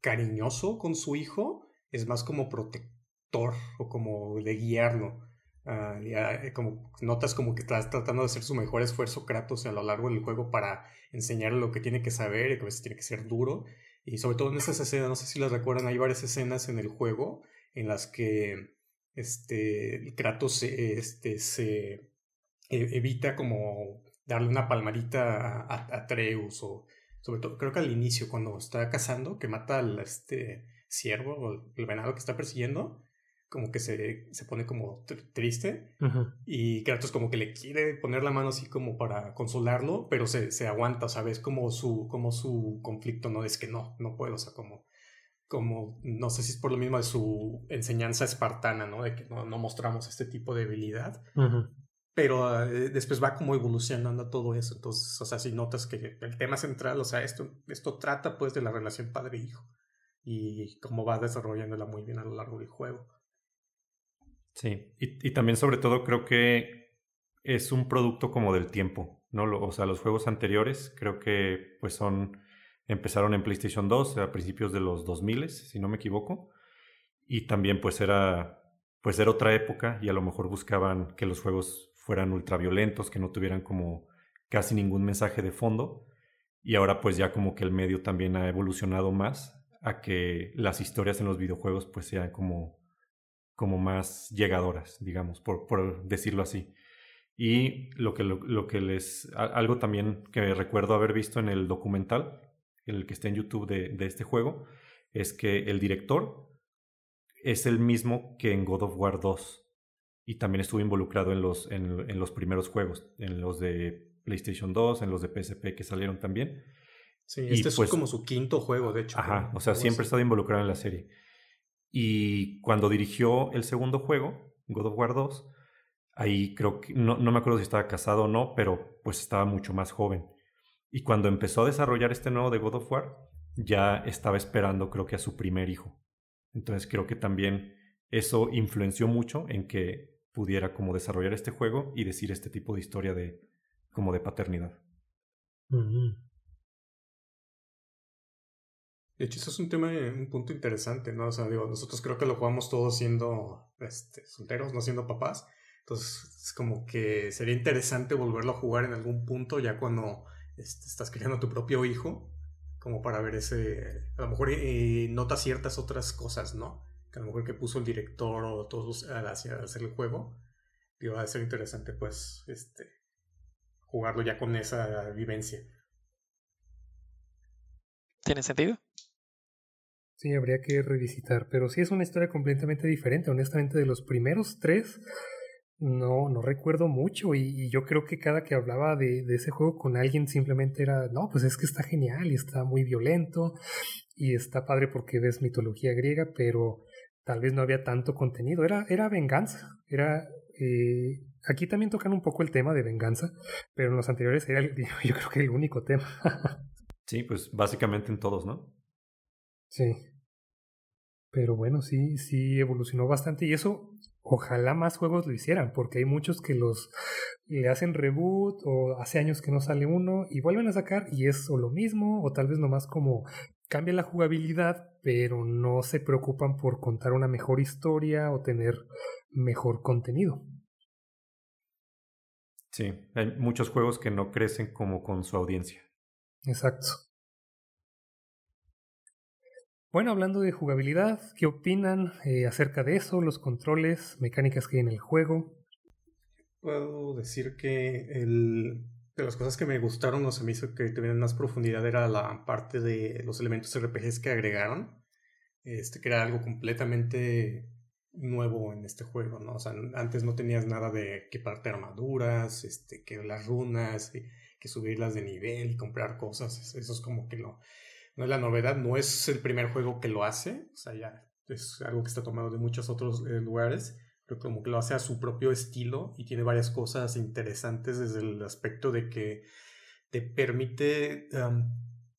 cariñoso con su hijo, es más como protector o como de guiarlo. Ah, eh, como notas como que estás tratando de hacer su mejor esfuerzo Kratos a lo largo del juego para enseñarle lo que tiene que saber y que a veces tiene que ser duro. Y sobre todo en esas escenas, no sé si las recuerdan, hay varias escenas en el juego en las que este, Kratos este, se e, evita como darle una palmadita a, Atreus o sobre todo creo que al inicio cuando está cazando que mata al este ciervo o el venado que está persiguiendo como que se, se pone como triste y Kratos como que le quiere poner la mano así como para consolarlo, pero se, se aguanta, ¿sabes? Como su, como su conflicto, ¿no? Es que no, no puedo, o sea, como, como, no sé si es por lo mismo de su enseñanza espartana, ¿no? De que no, no mostramos este tipo de habilidad. Pero eh, después va como evolucionando todo eso. Entonces, o sea, si notas que el tema central, o sea, esto, esto trata pues de la relación padre-hijo y cómo va desarrollándola muy bien a lo largo del juego. Sí, y, y, también sobre todo creo que es un producto como del tiempo, ¿no? o sea, los juegos anteriores creo que pues son, empezaron en PlayStation 2 a principios de los 2000, si no me equivoco, y también pues era, pues era otra época y a lo mejor buscaban que los juegos fueran ultraviolentos, que no tuvieran como casi ningún mensaje de fondo, y ahora pues ya como que el medio también ha evolucionado más a que las historias en los videojuegos pues sean como como más llegadoras, digamos, por, por decirlo así. Y lo que, lo, que les... Algo también que recuerdo haber visto en el documental, el que está en YouTube de, de este juego, es que el director es el mismo que en God of War 2 y también estuvo involucrado en los, en, en, los primeros juegos, en los de PlayStation 2, en los de PSP que salieron también. Sí, este es pues como su quinto juego, de hecho. Ajá, o sea, siempre ha estado involucrado en la serie. Y cuando dirigió el segundo juego, God of War 2, ahí creo que, no, no me acuerdo si estaba casado o no, pero pues estaba mucho más joven. Y cuando empezó a desarrollar este nuevo de God of War, ya estaba esperando creo que a su primer hijo. Entonces creo que también eso influenció mucho en que pudiera como desarrollar este juego y decir este tipo de historia de como de paternidad. De hecho, eso es un tema, un punto interesante, ¿no? O sea, digo, nosotros creo que lo jugamos todos siendo este, solteros, no siendo papás. Entonces, es como que sería interesante volverlo a jugar en algún punto, ya cuando este, estás criando a tu propio hijo, como para ver ese. A lo mejor eh, nota ciertas otras cosas, ¿no? Que a lo mejor que puso el director o todos hacia hacer el juego. Digo, va a ser interesante, pues, este, jugarlo ya con esa vivencia. ¿Tiene sentido? Sí, habría que revisitar, pero sí es una historia completamente diferente. Honestamente, de los primeros tres, no, no recuerdo mucho y, yo creo que cada que hablaba de, de, ese juego con alguien simplemente era, no, pues es que está genial y está muy violento y está padre porque ves mitología griega, pero tal vez no había tanto contenido. Era, era venganza, era... Eh, aquí también tocan un poco el tema de venganza, pero en los anteriores era yo creo que el único tema. sí, pues básicamente en todos, ¿no? Sí. Pero bueno, sí, sí evolucionó bastante y eso ojalá más juegos lo hicieran, porque hay muchos que los le hacen reboot o hace años que no sale uno y vuelven a sacar y es o lo mismo o tal vez nomás como cambia la jugabilidad, pero no se preocupan por contar una mejor historia o tener mejor contenido. Sí, hay muchos juegos que no crecen como con su audiencia. Exacto. Bueno, hablando de jugabilidad, ¿qué opinan eh, acerca de eso, los controles, mecánicas que hay en el juego? Puedo decir que el, de las cosas que me gustaron o se me hizo que tuvieran más profundidad era la parte de los elementos RPGs que agregaron. Este, que era algo completamente nuevo en este juego, ¿no? O sea, antes no tenías nada de equiparte armaduras, este, que las runas, que subirlas de nivel y comprar cosas. Eso es como que lo, no es la novedad, no es el primer juego que lo hace, o sea, ya es algo que está tomado de muchos otros eh, lugares, como que lo hace a su propio estilo y tiene varias cosas interesantes desde el aspecto de que te permite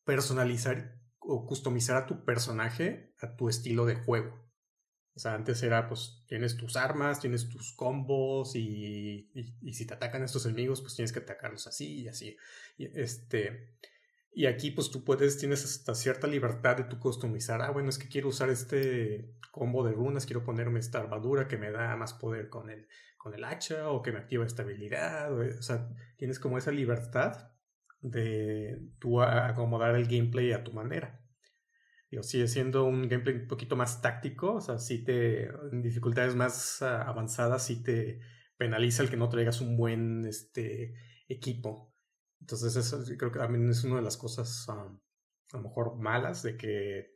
personalizar o customizar a tu personaje a tu estilo de juego. O sea, antes era, pues, tienes tus armas, tienes tus combos y, y, si te atacan estos enemigos, pues tienes que atacarlos así y así. Y, este, y aquí, pues, tú puedes, tienes hasta cierta libertad de tu customizar. Ah, bueno, es que quiero usar este combo de runas, quiero ponerme esta armadura que me da más poder con el, con el hacha o que me activa estabilidad. O, o sea, tienes como esa libertad de tú acomodar el gameplay a tu manera sigue siendo un gameplay un poquito más táctico, o sea, si te, en dificultades más avanzadas, si te penaliza el que no traigas un buen este, equipo. Entonces, eso creo que también es una de las cosas a lo mejor malas, de que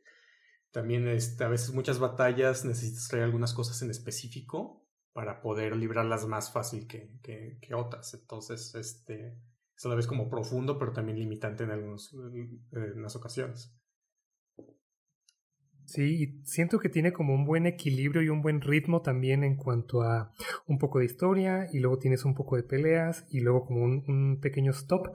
también este, a veces muchas batallas necesitas traer algunas cosas en específico para poder librarlas más fácil que, que, otras. Entonces, este, es a la vez como profundo, pero también limitante en algunas ocasiones. Sí, siento que tiene como un buen equilibrio y un buen ritmo también en cuanto a un poco de historia y luego tienes un poco de peleas y luego como un, pequeño stop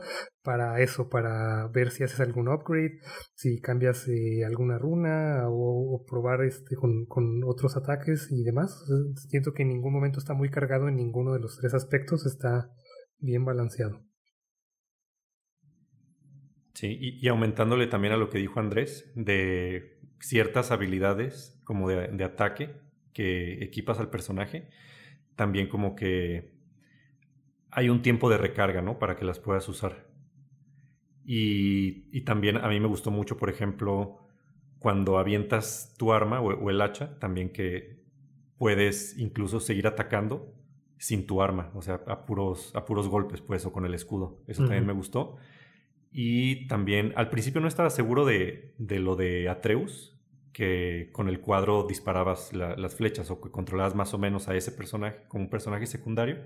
para eso, para ver si haces algún upgrade, si cambias eh, alguna runa o, probar este con, con, otros ataques y demás. Siento que en ningún momento está muy cargado en ninguno de los tres aspectos, está bien balanceado. Sí, y aumentándole también a lo que dijo Andrés, de ciertas habilidades como de, ataque que equipas al personaje, también como que hay un tiempo de recarga, ¿no? Para que las puedas usar. Y, también a mí me gustó mucho, por ejemplo, cuando avientas tu arma o, el hacha, también que puedes incluso seguir atacando sin tu arma, o sea, a puros, a puros golpes, pues, o con el escudo. Eso también me gustó. Y también, al principio no estaba seguro de, de lo de Atreus, que con el cuadro disparabas las flechas o que controlabas más o menos a ese personaje como un personaje secundario,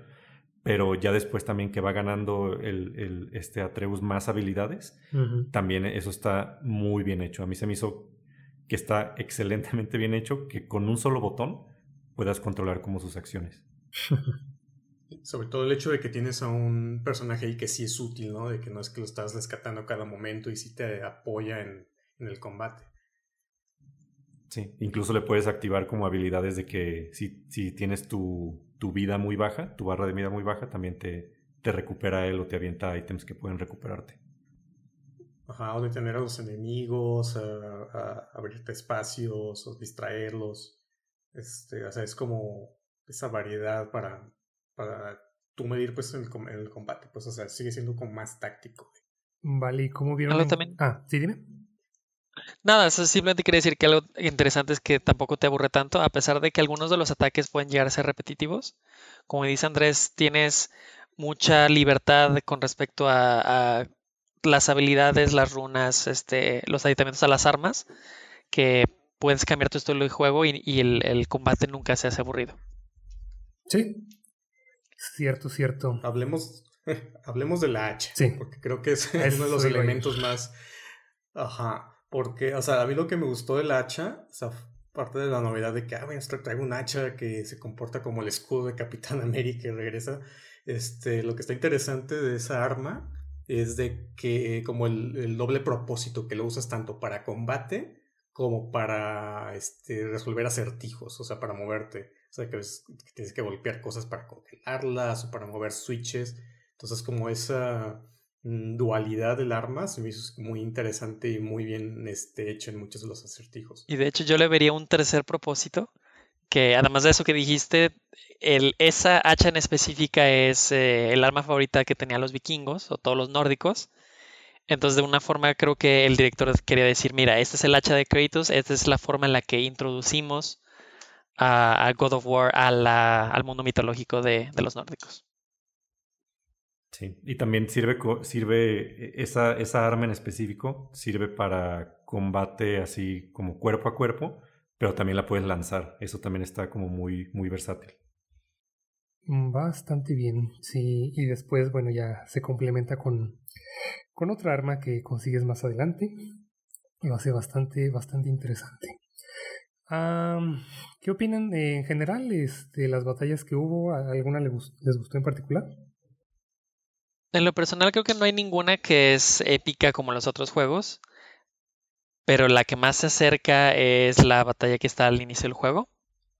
pero ya después también que va ganando el, el este Atreus más habilidades, también eso está muy bien hecho. A mí se me hizo que está excelentemente bien hecho, que con un solo botón puedas controlar como sus acciones. Sobre todo el hecho de que tienes a un personaje ahí que sí es útil, ¿no? De que no es que lo estás rescatando a cada momento y sí te apoya en, el combate. Sí, incluso le puedes activar como habilidades de que si, si tienes tu, tu, vida muy baja, tu barra de vida muy baja, también te, te recupera él o te avienta ítems que pueden recuperarte. Ajá, o detener a los enemigos, a, abrirte espacios, o distraerlos. Este, o sea, es como esa variedad para, para tú medir pues el, el combate, pues o sea, sigue siendo como más táctico. Vale, ¿y cómo vieron? también. Ah, sí, dime. Nada, eso simplemente quiere decir que algo interesante es que tampoco te aburre tanto, a pesar de que algunos de los ataques pueden llegar a ser repetitivos. Como dice Andrés, tienes mucha libertad con respecto a, las habilidades, las runas, este, los aditamentos a las armas, que puedes cambiar tu estilo de juego y, el, el, combate nunca se hace aburrido. Sí, Cierto, cierto. Hablemos, hablemos de la hacha. Sí. Porque creo que es, uno de los elementos más. Ajá. Porque, o sea, a mí lo que me gustó del hacha, o sea, parte de la novedad de que, ah, bueno, traigo un hacha que se comporta como el escudo de Capitán América y regresa. Este, lo que está interesante de esa arma es de que, como el, el doble propósito, que lo usas tanto para combate como para este, resolver acertijos, o sea, para moverte. O sea, que, tienes que golpear cosas para congelarlas o para mover switches. Entonces, como esa dualidad del arma se me hizo muy interesante y muy bien este, hecho en muchos de los acertijos. Y de hecho, yo le vería un tercer propósito. Que además de eso que dijiste, esa hacha en específica es eh, el arma favorita que tenían los vikingos o todos los nórdicos. Entonces, de una forma, creo que el director quería decir: Mira, este es el hacha de Kratos, esta es la forma en la que introducimos a, God of War al mundo mitológico de, los nórdicos. Sí, y también sirve, sirve e, esa, esa arma en específico, sirve para combate así como cuerpo a cuerpo, pero también la puedes lanzar. Eso también está como muy, muy versátil. Bastante bien, sí. Y después, bueno, ya se complementa con, con otra arma que consigues más adelante. Y lo hace bastante, bastante interesante. ¿Qué opinan en general de este, las batallas que hubo? ¿Alguna les gustó, en particular? En lo personal creo que no hay ninguna que es épica como los otros juegos, pero la que más se acerca es la batalla que está al inicio del juego,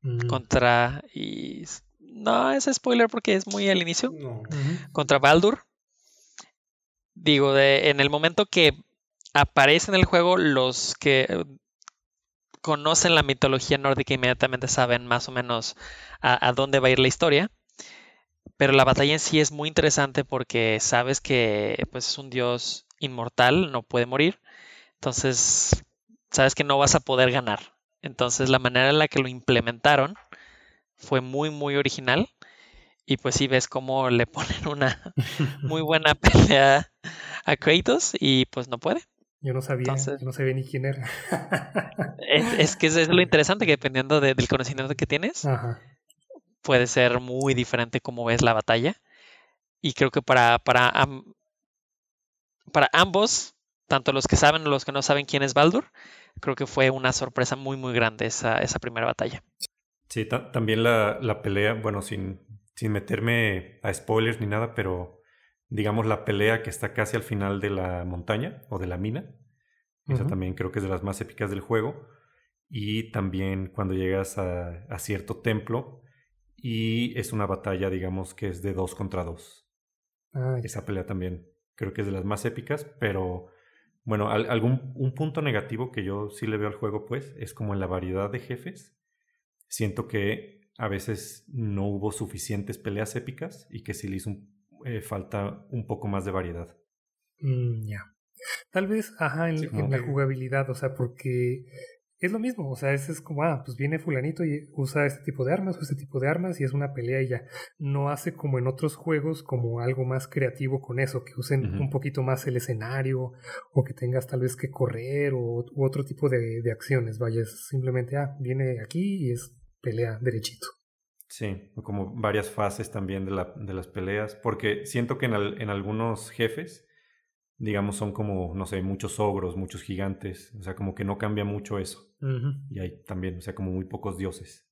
mm. contra... Y, no, es spoiler porque es muy al inicio. Contra Baldur. Digo, de, en el momento que aparece en el juego, los que conocen la mitología nórdica inmediatamente saben más o menos a, dónde va a ir la historia. Pero la batalla en sí es muy interesante porque sabes que pues, es un dios inmortal, no puede morir. Entonces, sabes que no vas a poder ganar. Entonces, la manera en la que lo implementaron fue muy, muy original. Y pues sí ves cómo le ponen una muy buena pelea a Kratos y pues no puede. Yo no sabía, no sabía ni quién era. es, que es, lo interesante que dependiendo del conocimiento que tienes, puede ser muy diferente cómo ves la batalla. Y creo que para, para, para ambos, tanto los que saben como los que no saben quién es Baldur, creo que fue una sorpresa muy, muy grande esa, esa primera batalla. Sí, también la, la, pelea, bueno, sin, sin meterme a spoilers ni nada, pero digamos la pelea que está casi al final de la montaña o de la mina. Esa también creo que es de las más épicas del juego. Y también cuando llegas a, a, cierto templo y es una batalla, digamos, que es de dos contra dos. Ah, Esa pelea también creo que es de las más épicas, pero bueno, algún un punto negativo que yo sí le veo al juego, pues, es como en la variedad de jefes. Siento que a veces no hubo suficientes peleas épicas y que sí le hizo eh, falta un poco más de variedad. Mm, ya. Tal vez, ajá, en, la jugabilidad, o sea, porque es lo mismo, o sea, es, como, ah, pues viene fulanito y usa este tipo de armas o este tipo de armas y es una pelea y ya. No hace como en otros juegos como algo más creativo con eso, que usen un poquito más el escenario o que tengas tal vez que correr o u otro tipo de, de acciones, vaya, es simplemente, ah, viene aquí y es pelea derechito. Sí, como varias fases también de, la, de las peleas, porque siento que en, en algunos jefes digamos, son como, no sé, muchos ogros, muchos gigantes, o sea, como que no cambia mucho eso. Y hay también, o sea, como muy pocos dioses.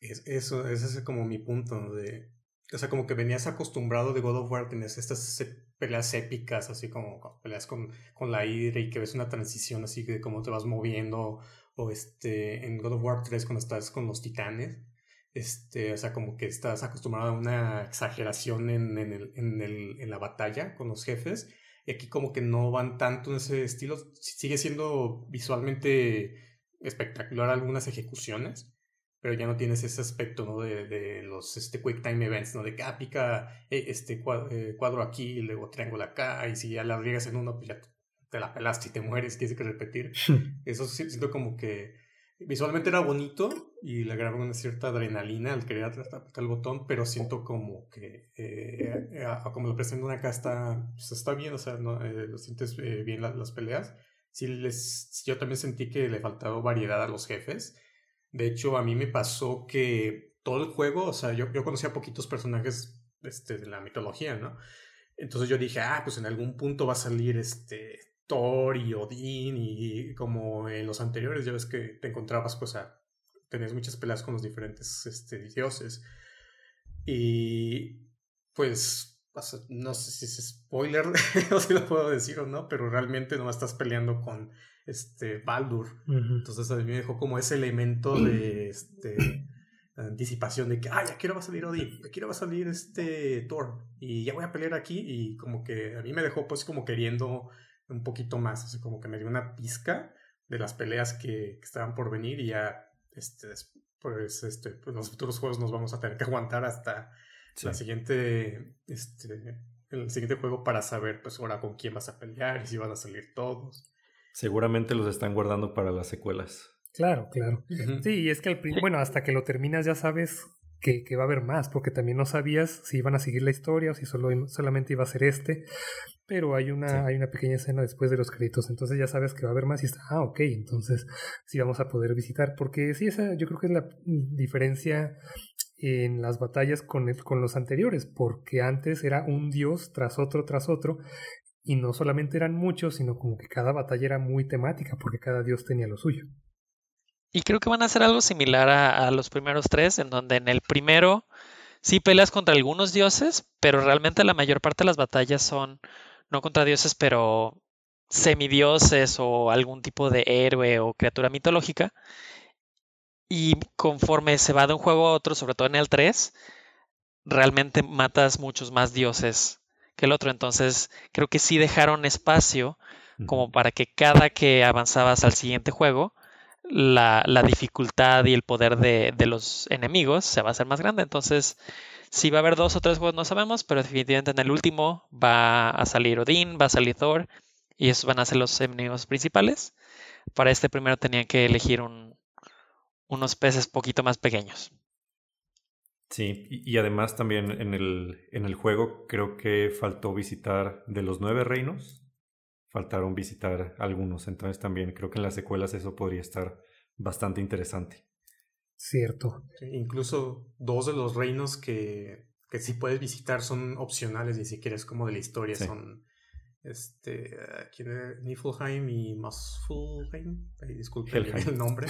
Es, eso, ese es como mi punto de... O sea, como que venías acostumbrado de God of War, tenías estas peleas épicas, así como peleas con, con la ira y que ves una transición así de cómo te vas moviendo, o este, en God of War 3 cuando estás con los titanes este, o sea, como que estás acostumbrado a una exageración en, en, el, en, el, en la batalla con los jefes. Y aquí como que no van tanto en ese estilo. Sigue siendo visualmente espectacular algunas ejecuciones, pero ya no tienes ese aspecto, ¿no? De, de los este, quick time events, ¿no? De que ah, pica eh, este eh, cuadro, aquí y luego triángulo acá, y si ya la riegas en uno, pues ya te la pelaste y te mueres, tienes que repetir. Eso siento como que Visualmente era bonito y le agregaba una cierta adrenalina al querer apretar el botón, pero siento como que, eh, eh, como lo presentan acá, está, pues, está bien, o sea, no, eh, lo sientes bien las peleas. Sí, les, yo también sentí que le faltaba variedad a los jefes. De hecho, a mí me pasó que todo el juego, o sea, yo, yo conocía poquitos personajes este, de la mitología, ¿no? Entonces yo dije, ah, pues en algún punto va a salir este Thor y Odín y como en los anteriores ya ves que te encontrabas pues a, tenías muchas peleas con los diferentes este, dioses. Y pues no sé si es spoiler o si lo puedo decir o no pero realmente no estás peleando con este Baldur. Entonces a mí me dejó como ese elemento de este anticipación de que, ah, ya quiero va a salir Odín, ya quiero va a salir este Thor, y ya voy a pelear aquí, y como que a mí me dejó pues como queriendo un poquito más, así como que me dio una pizca de las peleas que, estaban por venir y ya, este, pues, este, pues los futuros juegos nos vamos a tener que aguantar hasta la siguiente, este, el siguiente juego para saber, pues, ahora con quién vas a pelear y si van a salir todos. Seguramente los están guardando para las secuelas. Claro, claro. Sí, y es que al bueno, hasta que lo terminas ya sabes que, que, va a haber más, porque también no sabías si iban a seguir la historia o si solo, solamente iba a ser este pero hay una, hay una pequeña escena después de los créditos, entonces ya sabes que va a haber más y está, ah, ok, entonces sí vamos a poder visitar, porque sí, esa yo creo que es la diferencia en las batallas con, con los anteriores, porque antes era un dios tras otro, tras otro, y no solamente eran muchos, sino como que cada batalla era muy temática, porque cada dios tenía lo suyo. Y creo que van a hacer algo similar a, a los primeros tres, en donde en el primero sí peleas contra algunos dioses, pero realmente la mayor parte de las batallas son no contra dioses, pero semidioses o algún tipo de héroe o criatura mitológica. Y conforme se va de un juego a otro, sobre todo en el 3, realmente matas muchos más dioses que el otro. Entonces, creo que sí dejaron espacio como para que cada que avanzabas al siguiente juego, la, dificultad y el poder de, los enemigos se va a hacer más grande. Entonces, si va a haber dos o tres juegos no sabemos, pero definitivamente en el último va a salir Odín, va a salir Thor, y esos van a ser los enemigos principales. Para este primero tenían que elegir unos peces poquito más pequeños. Sí, y, además también en el, en el juego creo que faltó visitar de los nueve reinos, faltaron visitar algunos, entonces también creo que en las secuelas eso podría estar bastante interesante. Cierto. incluso dos de los reinos que, que sí puedes visitar son opcionales, ni siquiera es como de la historia, son este, Niflheim y Masfulheim, disculpe el nombre.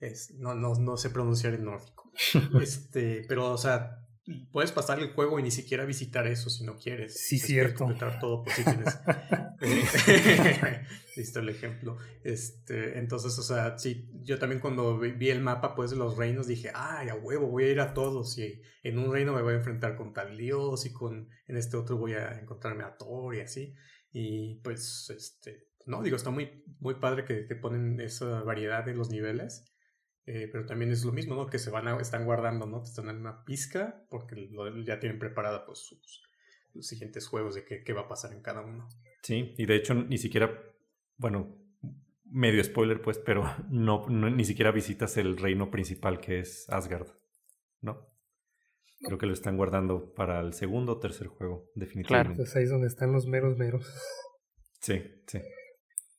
Es, no, no, no sé pronunciar en nórdico. este, pero, o sea, puedes pasar el juego y ni siquiera visitar eso si no quieres. Sí, cierto. Completar todo, pues tienes. Listo el ejemplo. Este, entonces, o sea, sí, yo también cuando vi el mapa, pues, de los reinos, dije, ay, a huevo, voy a ir a todos. Y en un reino me voy a enfrentar con tal dios y con, en este otro voy a encontrarme a Thor y así. Y pues, este, no, digo, está muy, muy padre que, que ponen esa variedad en los niveles. Eh, pero también es lo mismo, ¿no? Que se van a, están guardando, ¿no? Te están dando una pizca porque ya tienen preparada pues sus, siguientes juegos de qué, qué, va a pasar en cada uno. Sí, y de hecho ni siquiera, bueno, medio spoiler pues, pero no, ni siquiera visitas el reino principal que es Asgard, ¿no? Creo que lo están guardando para el segundo o tercer juego, definitivamente. Claro, pues ahí es donde están los meros meros. Sí, sí.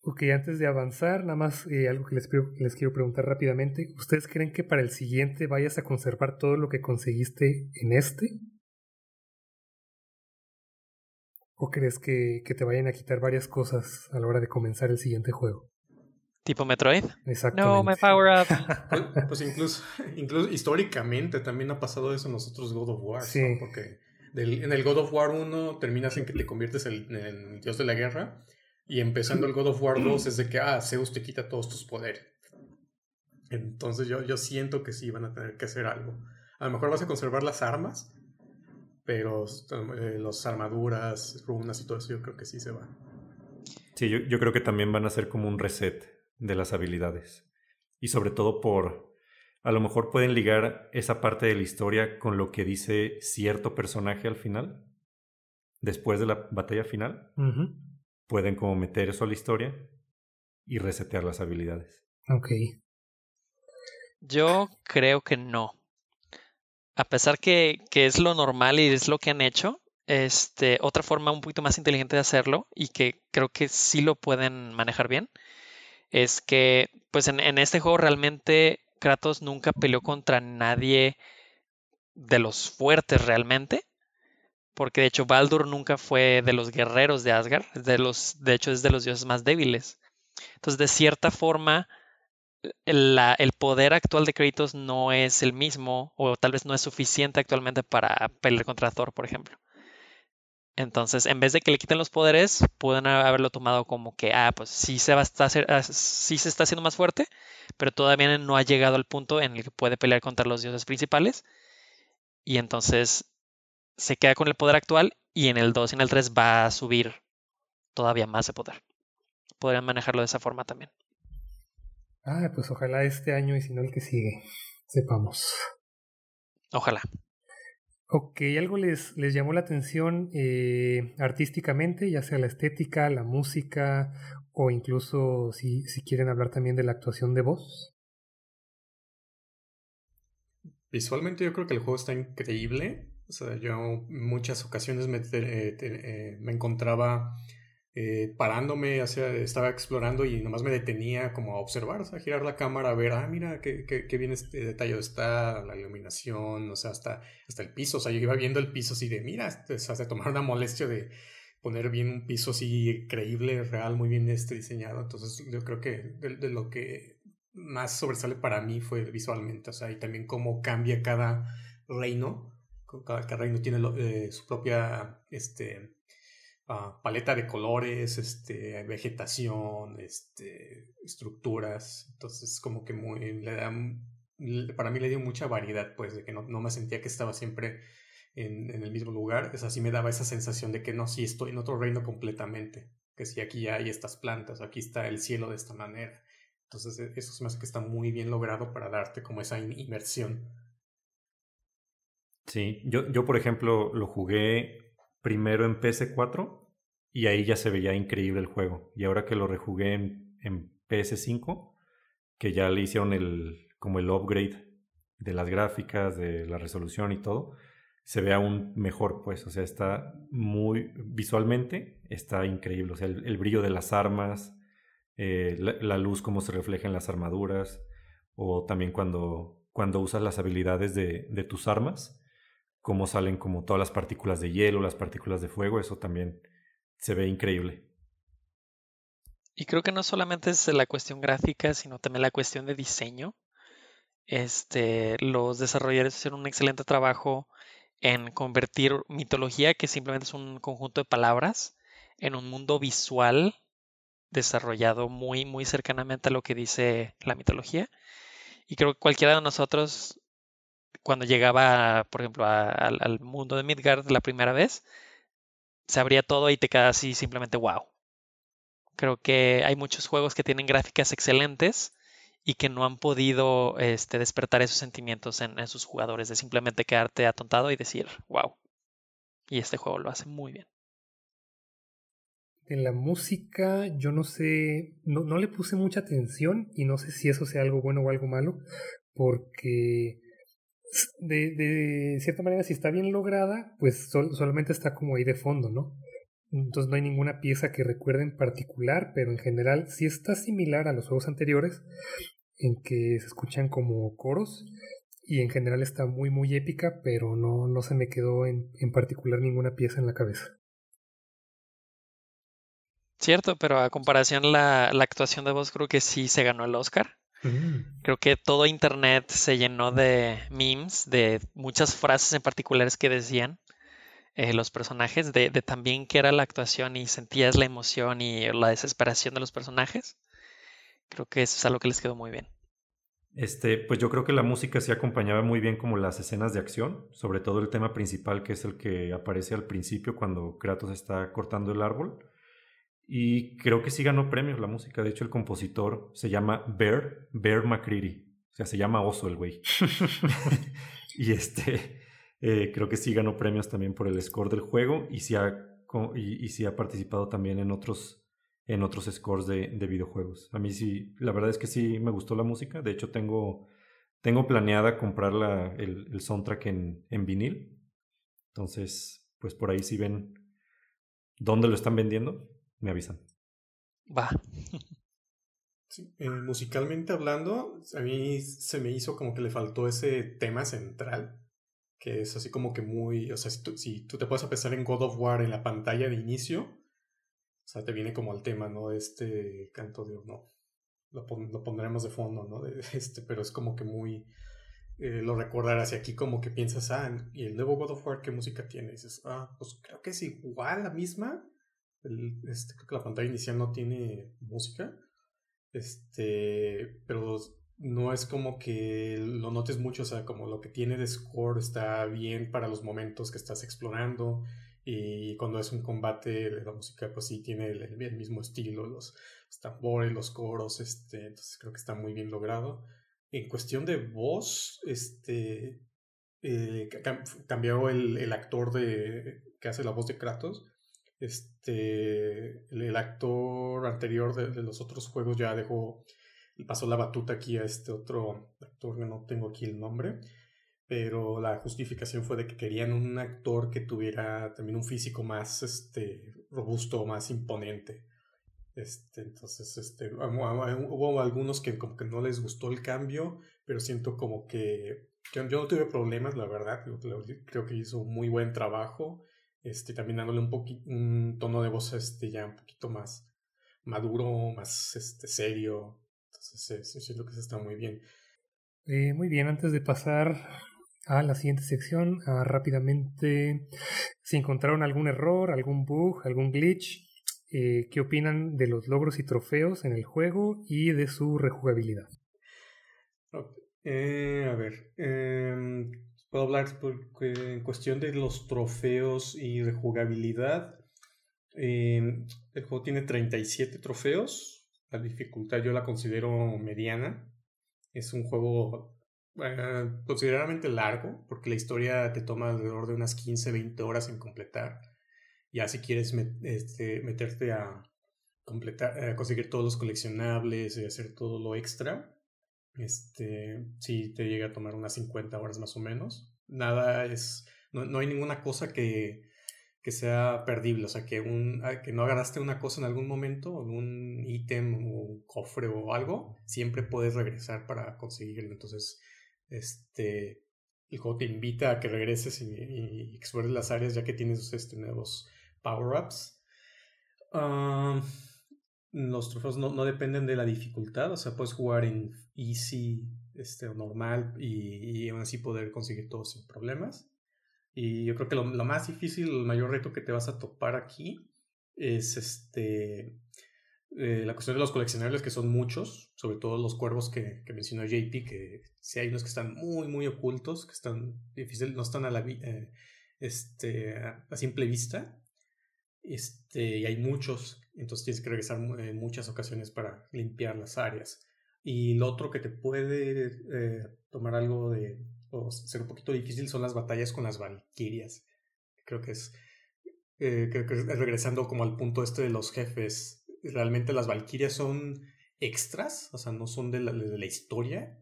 Ok, antes de avanzar, nada más eh, algo que les, les quiero preguntar rápidamente. ¿Ustedes creen que para el siguiente vayas a conservar todo lo que conseguiste en este? ¿O crees que, que te vayan a quitar varias cosas a la hora de comenzar el siguiente juego? ¿Tipo Metroid? Exactamente. No, my power up. Pues, pues, incluso, incluso históricamente también ha pasado eso en los otros God of War. Sí. Porque en el God of War 1 terminas en que te conviertes en el dios de la guerra y empezando el God of War 2 es de que, ah, Zeus te quita todos tus poderes. Entonces yo, yo siento que sí van a tener que hacer algo. A lo mejor vas a conservar las armas, pero eh, las armaduras, runas y todo eso yo creo que sí se va. Sí, yo, yo creo que también van a ser como un reset de las habilidades. Y sobre todo por, a lo mejor pueden ligar esa parte de la historia con lo que dice cierto personaje al final, después de la batalla final pueden como meter eso a la historia y resetear las habilidades. Ok. Yo creo que no. A pesar que, que, es lo normal y es lo que han hecho, este, otra forma un poquito más inteligente de hacerlo y que creo que sí lo pueden manejar bien, es que pues en, en este juego realmente Kratos nunca peleó contra nadie de los fuertes realmente porque de hecho Baldur nunca fue de los guerreros de Asgard, de, los, de hecho es de los dioses más débiles. Entonces, de cierta forma, el poder actual de Kratos no es el mismo, o tal vez no es suficiente actualmente para pelear contra Thor, por ejemplo. Entonces, en vez de que le quiten los poderes, pueden haberlo tomado como que, ah, pues sí se, va a ah, sí se está haciendo más fuerte, pero todavía no ha llegado al punto en el que puede pelear contra los dioses principales. Y entonces se queda con el poder actual y en el 2 y en el 3 va a subir todavía más de poder. Podrían manejarlo de esa forma también. Ah, pues ojalá este año y si no el que sigue, sepamos. Ojalá. Ok, ¿algo les, les llamó la atención eh, artísticamente, ya sea la estética, la música o incluso si, si quieren hablar también de la actuación de voz? Visualmente yo creo que el juego está increíble. O sea, yo muchas ocasiones me, eh, eh, me encontraba eh, parándome, hacia, estaba explorando y nomás me detenía como a observar, o sea, a girar la cámara, a ver, ah, mira qué, qué, qué bien este detallado está, la iluminación, o sea, hasta, hasta el piso, o sea, yo iba viendo el piso así de, mira, este, o sea, de tomar una molestia de poner bien un piso así creíble, real, muy bien este diseñado, entonces yo creo que de lo que más sobresale para mí fue visualmente, o sea, y también cómo cambia cada reino cada, reino tiene eh, su propia este, ah, paleta de colores, este, vegetación, este, estructuras. Entonces, como que muy, le da, para mí le dio mucha variedad, pues, de que no, me sentía que estaba siempre en, el mismo lugar. Es así me daba esa sensación de que no, sí estoy en otro reino completamente. Que si aquí hay estas plantas, aquí está el cielo de esta manera. Entonces, e, eso se me hace que está muy bien logrado para darte como esa inmersión. Sí, yo, yo por ejemplo lo jugué primero en PS4 y ahí ya se veía increíble el juego. Y ahora que lo rejugué en, en PS5, que ya le hicieron el, como el upgrade de las gráficas, de la resolución y todo, se ve aún mejor, pues, o sea, está muy visualmente, está increíble, o sea, el, brillo de las armas, eh, la, luz, cómo se refleja en las armaduras, o también cuando, cuando usas las habilidades de, de tus armas, cómo salen como todas las partículas de hielo, las partículas de fuego, eso también se ve increíble. Y creo que no solamente es la cuestión gráfica, sino también la cuestión de diseño. Este, los desarrolladores hicieron un excelente trabajo en convertir mitología, que simplemente es un conjunto de palabras, en un mundo visual desarrollado muy, muy cercanamente a lo que dice la mitología. Y creo que cualquiera de nosotros cuando llegaba, por ejemplo, al mundo de Midgard la primera vez, se abría todo y te quedas así simplemente wow. Creo que hay muchos juegos que tienen gráficas excelentes y que no han podido este, despertar esos sentimientos en, sus jugadores, de simplemente quedarte atontado y decir wow. Y este juego lo hace muy bien. En la música, yo no sé, no le puse mucha atención y no sé si eso sea algo bueno o algo malo, porque de, de cierta manera, si está bien lograda, pues solamente está como ahí de fondo, ¿no? Entonces no hay ninguna pieza que recuerde en particular, pero en general sí está similar a los juegos anteriores, en que se escuchan como coros, y en general está muy muy épica, pero no, no se me quedó en, en particular ninguna pieza en la cabeza. Cierto, pero a comparación la, la actuación de voz creo que sí se ganó el Oscar. Mm. Creo que todo internet se llenó de memes, de muchas frases en particulares que decían eh, los personajes, de, de también que era la actuación y sentías la emoción y la desesperación de los personajes. Creo que eso es algo que les quedó muy bien. Este, pues yo creo que la música se acompañaba muy bien como las escenas de acción, sobre todo el tema principal que es el que aparece al principio cuando Kratos está cortando el árbol. Y creo que sí ganó premios la música. De hecho, el compositor se llama Bear, Bear McCreary. O sea, se llama Oso el güey. y este, eh, creo que sí ganó premios también por el score del juego y sí ha, y, sí ha participado también en otros, en otros scores de, de, videojuegos. A mí sí, la verdad es que sí me gustó la música. De hecho, tengo, tengo planeada comprar la, el, el soundtrack en, en vinil. Entonces, pues por ahí si ven dónde lo están vendiendo me avisan. Va. Eh, musicalmente hablando, a mí se me hizo como que le faltó ese tema central, que es así como que muy, o sea, si tú, si tú te puedes pensar en God of War en la pantalla de inicio, o sea, te viene como el tema, ¿no? Este canto de, no, lo, lo pondremos de fondo, ¿no? De, este, pero es como que muy, eh, lo recordarás y aquí como que piensas, ah, y el nuevo God of War, ¿qué música tiene? Y dices, ah, pues creo que es igual la misma, este, creo que la pantalla inicial no tiene música. Este, pero no es como que lo notes mucho, o sea, como lo que tiene de score está bien para los momentos que estás explorando y cuando es un combate la música pues sí tiene el, mismo estilo, los, tambores, los coros, este, entonces creo que está muy bien logrado. En cuestión de voz, este, eh, cambió el, el actor de, que hace la voz de Kratos este, el, actor anterior de, los otros juegos ya dejó, pasó la batuta aquí a este otro actor que no tengo aquí el nombre, pero la justificación fue de que querían un actor que tuviera también un físico más este, robusto, más imponente. Este, entonces, este, hubo algunos que como que no les gustó el cambio, pero siento como que, yo no tuve problemas, la verdad, creo que hizo un muy buen trabajo este, también dándole un, un tono de voz este, ya un poquito más maduro, más este, serio. Entonces, sí, siento que se está muy bien. Eh, muy bien, antes de pasar a la siguiente sección, a rápidamente si encontraron algún error, algún bug, algún glitch, eh, qué opinan de los logros y trofeos en el juego y de su rejugabilidad. Eh, a ver, em, puedo hablar en cuestión de los trofeos y rejugabilidad. Em, el juego tiene 37 trofeos. La dificultad yo la considero mediana. Es un juego eh, considerablemente largo, porque la historia te toma alrededor de unas 15, 20 horas en completar. Ya si quieres este, meterte a completar, conseguir todos los coleccionables y hacer todo lo extra, este, sí te llega a tomar unas 50 horas más o menos. Nada es, no, no hay ninguna cosa que, que sea perdible, o sea, que, un, ah, que no agarraste una cosa en algún momento, algún ítem o un cofre o algo, siempre puedes regresar para conseguirlo. Entonces, este, el juego te invita a que regreses y, explores las áreas ya que tienes este, nuevos power-ups. Los trofeos no, no, dependen de la dificultad, o sea, puedes jugar en easy este, o normal y, y aún así poder conseguir todo sin problemas. Y yo creo que lo, más difícil, el mayor reto que te vas a topar aquí es este eh, la cuestión de los coleccionables, que son muchos, sobre todo los cuervos que, que mencionó JP, que sí hay unos que están muy, muy ocultos, que están difíciles, no están a la eh, este, a simple vista. Este, y hay muchos, entonces tienes que regresar en muchas ocasiones para limpiar las áreas. Y lo otro que te puede eh, tomar algo de, o ser un poquito difícil son las batallas con las valquirias. Creo que es, eh, creo que es regresando como al punto este de los jefes realmente las Valkyrias son extras, o sea, no son de la, de la historia,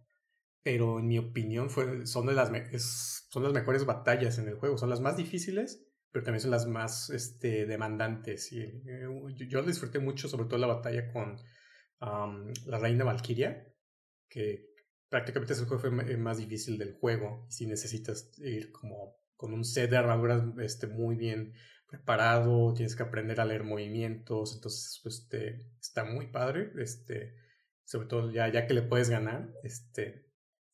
pero en mi opinión fue, son, de las son las mejores batallas en el juego, son las más difíciles, pero también son las más este, demandantes. Y, eh, yo, disfruté mucho, sobre todo la batalla con la reina Valkyria, que prácticamente es el juego más difícil del juego, si necesitas ir como con un set de armaduras este, muy bien preparado, tienes que aprender a leer movimientos, entonces pues este, está muy padre, este, sobre todo ya, ya que le puedes ganar, este,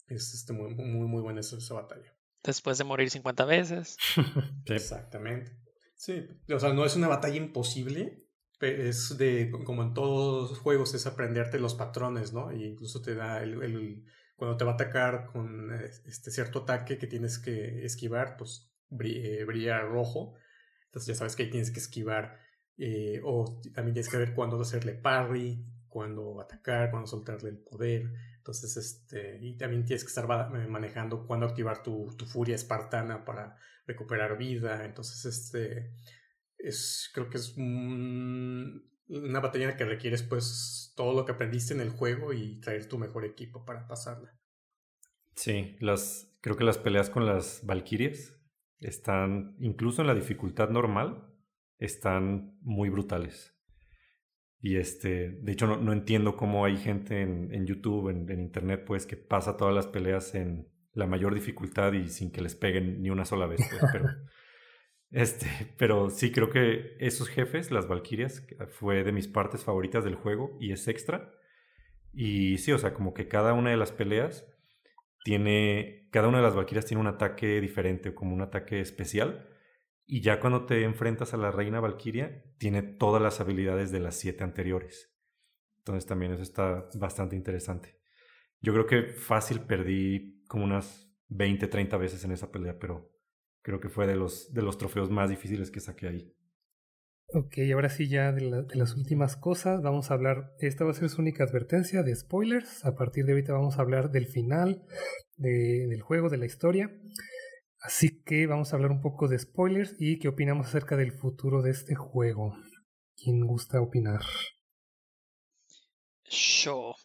es este, muy, muy, muy buena esa, batalla. Después de morir 50 veces. Exactamente. Sí, o sea, no es una batalla imposible, es de, como en todos los juegos, es aprenderte los patrones, ¿no? Y incluso te da el, el cuando te va a atacar con este cierto ataque que tienes que esquivar, pues brilla, brilla rojo entonces ya sabes que ahí tienes que esquivar eh, o también tienes que ver cuándo hacerle parry, cuándo atacar, cuándo soltarle el poder. Entonces, este, y también tienes que estar eh, manejando cuándo activar tu, furia espartana para recuperar vida. Entonces, este, es, creo que es una batalla que requieres pues todo lo que aprendiste en el juego y traer tu mejor equipo para pasarla. Sí, las, creo que las peleas con las Valkyries están, incluso en la dificultad normal, están muy brutales. Y este, de hecho, no, entiendo cómo hay gente en, YouTube, en, Internet, pues, que pasa todas las peleas en la mayor dificultad y sin que les peguen ni una sola vez. Pues, pero, este, pero sí creo que esos jefes, las Valkyrias, fue de mis partes favoritas del juego y es extra. Y sí, o sea, como que cada una de las peleas tiene, cada una de las Valkyrias tiene un ataque diferente, como un ataque especial. Y ya cuando te enfrentas a la reina Valkyria, tiene todas las habilidades de las siete anteriores. Entonces también eso está bastante interesante. Yo creo que fácil perdí como unas 20, 30 veces en esa pelea, pero creo que fue de los, de los trofeos más difíciles que saqué ahí. Ok, ahora sí ya de, las últimas cosas, vamos a hablar, esta va a ser su única advertencia de spoilers, a partir de ahorita vamos a hablar del final del juego, de la historia, así que vamos a hablar un poco de spoilers y qué opinamos acerca del futuro de este juego. ¿Quién gusta opinar? Yo.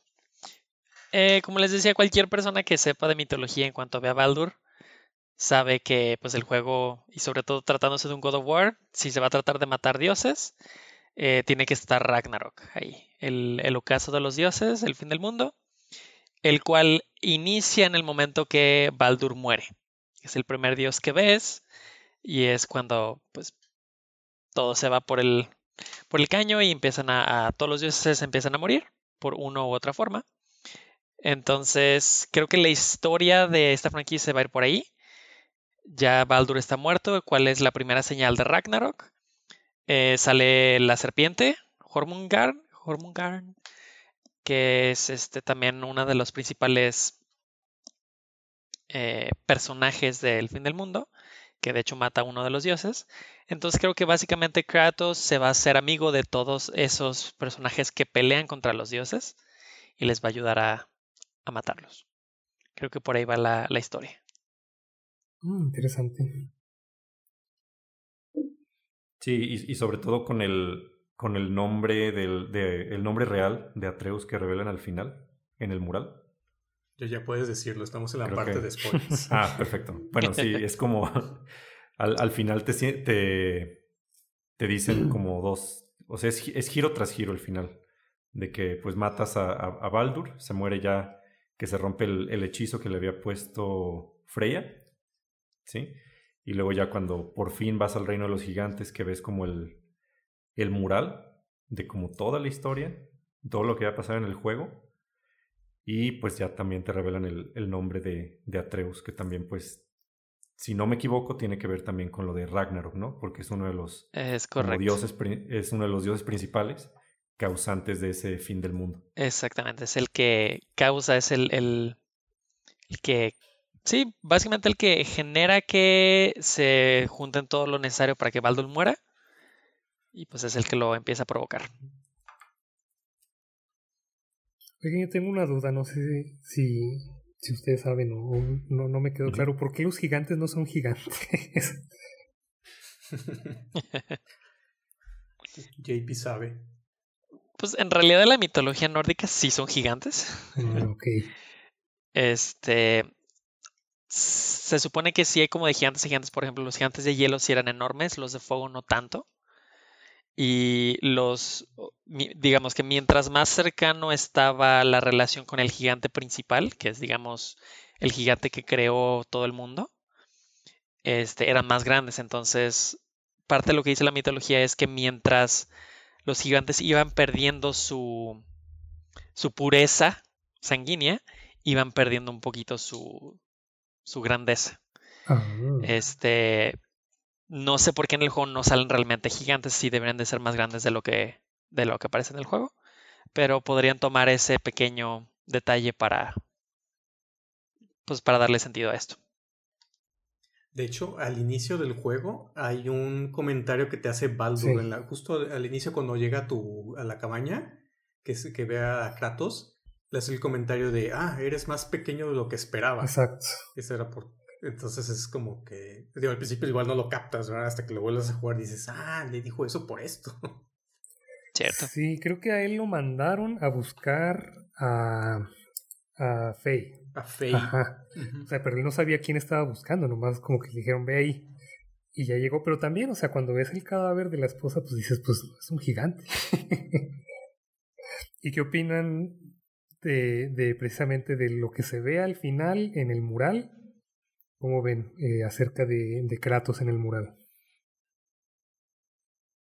Eh, como les decía, cualquier persona que sepa de mitología en cuanto a Baldur, sabe que pues el juego, y sobre todo tratándose de un God of War, si se va a tratar de matar dioses, eh, tiene que estar Ragnarok ahí, el, el ocaso de los dioses, el fin del mundo, el cual inicia en el momento que Baldur muere. Es el primer dios que ves y es cuando pues todo se va por el, por el caño y empiezan a, todos los dioses empiezan a morir por una u otra forma. Entonces, creo que la historia de esta franquicia va a ir por ahí. ya Baldur está muerto, cuál es la primera señal de Ragnarok. Eh, sale la serpiente, Hormungarn, Hormungarn, que es este, también uno de los principales eh, personajes del fin del mundo, que de hecho mata a uno de los dioses. Entonces creo que básicamente Kratos se va a hacer amigo de todos esos personajes que pelean contra los dioses y les va a ayudar a, matarlos. Creo que por ahí va la, historia. Mm, interesante. Sí, y, sobre todo con el, con el nombre del el nombre real de Atreus que revelan al final en el mural. Ya, ya puedes decirlo, estamos en la parte de spoilers. ah, perfecto. Bueno, sí, es como al, final te, te, te dicen como dos, o sea, es, giro tras giro el final, de que pues matas a, a, Baldur, se muere ya, que se rompe el, el, hechizo que le había puesto Freya, ¿sí? Y luego ya cuando por fin vas al reino de los gigantes, que ves como el, el mural de como toda la historia, todo lo que va a pasar en el juego, y pues ya también te revelan el, nombre de, de, Atreus, que también pues, si no me equivoco, tiene que ver también con lo de Ragnarok, ¿no? Porque es uno de los es dioses, es uno de los dioses principales causantes de ese fin del mundo. Exactamente, es el que causa, es el, el, el que, sí, básicamente el que genera que se junten todo lo necesario para que Baldur muera. Y pues es el que lo empieza a provocar. Oigan, yo tengo una duda, no sé si, si ustedes saben o no, no me quedó claro. ¿Por qué los gigantes no son gigantes? JP sabe. Pues en realidad la mitología nórdica sí son gigantes. Ah, ok. Este. Se supone que sí hay como de gigantes y gigantes. Por ejemplo, los gigantes de hielo sí eran enormes, los de fuego no tanto. Y los, digamos que mientras más cercano estaba la relación con el gigante principal, que es, digamos, el gigante que creó todo el mundo, este, eran más grandes. Entonces, parte de lo que dice la mitología es que mientras los gigantes iban perdiendo su, su pureza sanguínea, iban perdiendo un poquito su, su grandeza. Ah. Este, no sé por qué en el juego no salen realmente gigantes, sí deberían de ser más grandes de lo que, de lo que aparece en el juego. Pero podrían tomar ese pequeño detalle para. Pues para darle sentido a esto. De hecho, al inicio del juego hay un comentario que te hace Baldur. En la, justo al inicio, cuando llega a, tu, a la cabaña, que, que ve a Kratos, le hace el comentario de: Ah, eres más pequeño de lo que esperaba. Exacto. Eso era por, entonces es como que, digo, al principio igual no lo captas, ¿verdad? Hasta que lo vuelves a jugar y dices, ah, le dijo eso por esto. Cierto. Sí, creo que a él lo mandaron a buscar a, a Faye. A Faye. Ajá. O sea, pero él no sabía quién estaba buscando, nomás como que le dijeron, ve ahí. Y ya llegó, pero también, o sea, cuando ves el cadáver de la esposa, pues dices, pues es un gigante. ¿Y qué opinan de, de precisamente de lo que se ve al final en el mural ¿Cómo ven eh, acerca de, de, Kratos en el mural?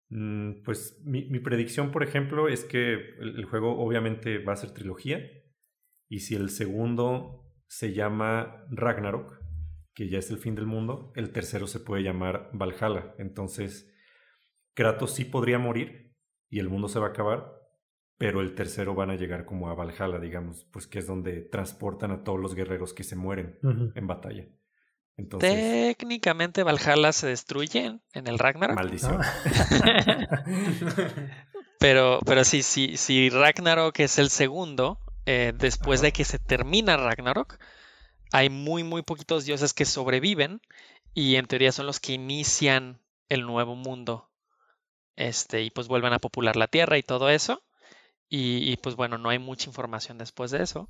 Mm, pues mi, predicción, por ejemplo, es que el, juego obviamente va a ser trilogía. Y si el segundo se llama Ragnarok, que ya es el fin del mundo, el tercero se puede llamar Valhalla. Entonces, Kratos sí podría morir y el mundo se va a acabar, pero el tercero van a llegar como a Valhalla, digamos, pues que es donde transportan a todos los guerreros que se mueren en batalla. Técnicamente Valhalla se destruye en el Ragnarok. Maldición. pero, pero sí, sí, si Ragnarok es el segundo, eh, después de que se termina Ragnarok, hay muy, muy poquitos dioses que sobreviven y en teoría son los que inician el nuevo mundo. Este, y pues vuelven a popular la Tierra y todo eso. Y, y, pues bueno, no hay mucha información después de eso.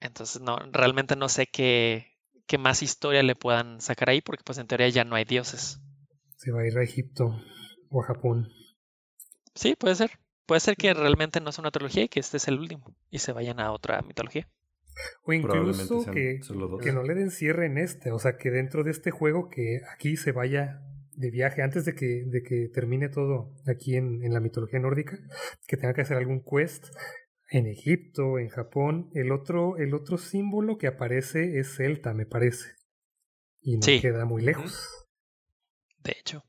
Entonces, no, realmente no sé qué, que más historia le puedan sacar ahí, porque pues en teoría ya no hay dioses. Se va a ir a Egipto o a Japón. Sí, puede ser. Puede ser que realmente no sea una trilogía y que este es el último y se vayan a otra mitología. O incluso que, que no le den cierre en este, o sea, que dentro de este juego que aquí se vaya de viaje antes de que, de que termine todo aquí en, en la mitología nórdica, que tenga que hacer algún quest en Egipto, en Japón. El otro, el otro símbolo que aparece es Celta, me parece. y no queda muy lejos. De hecho.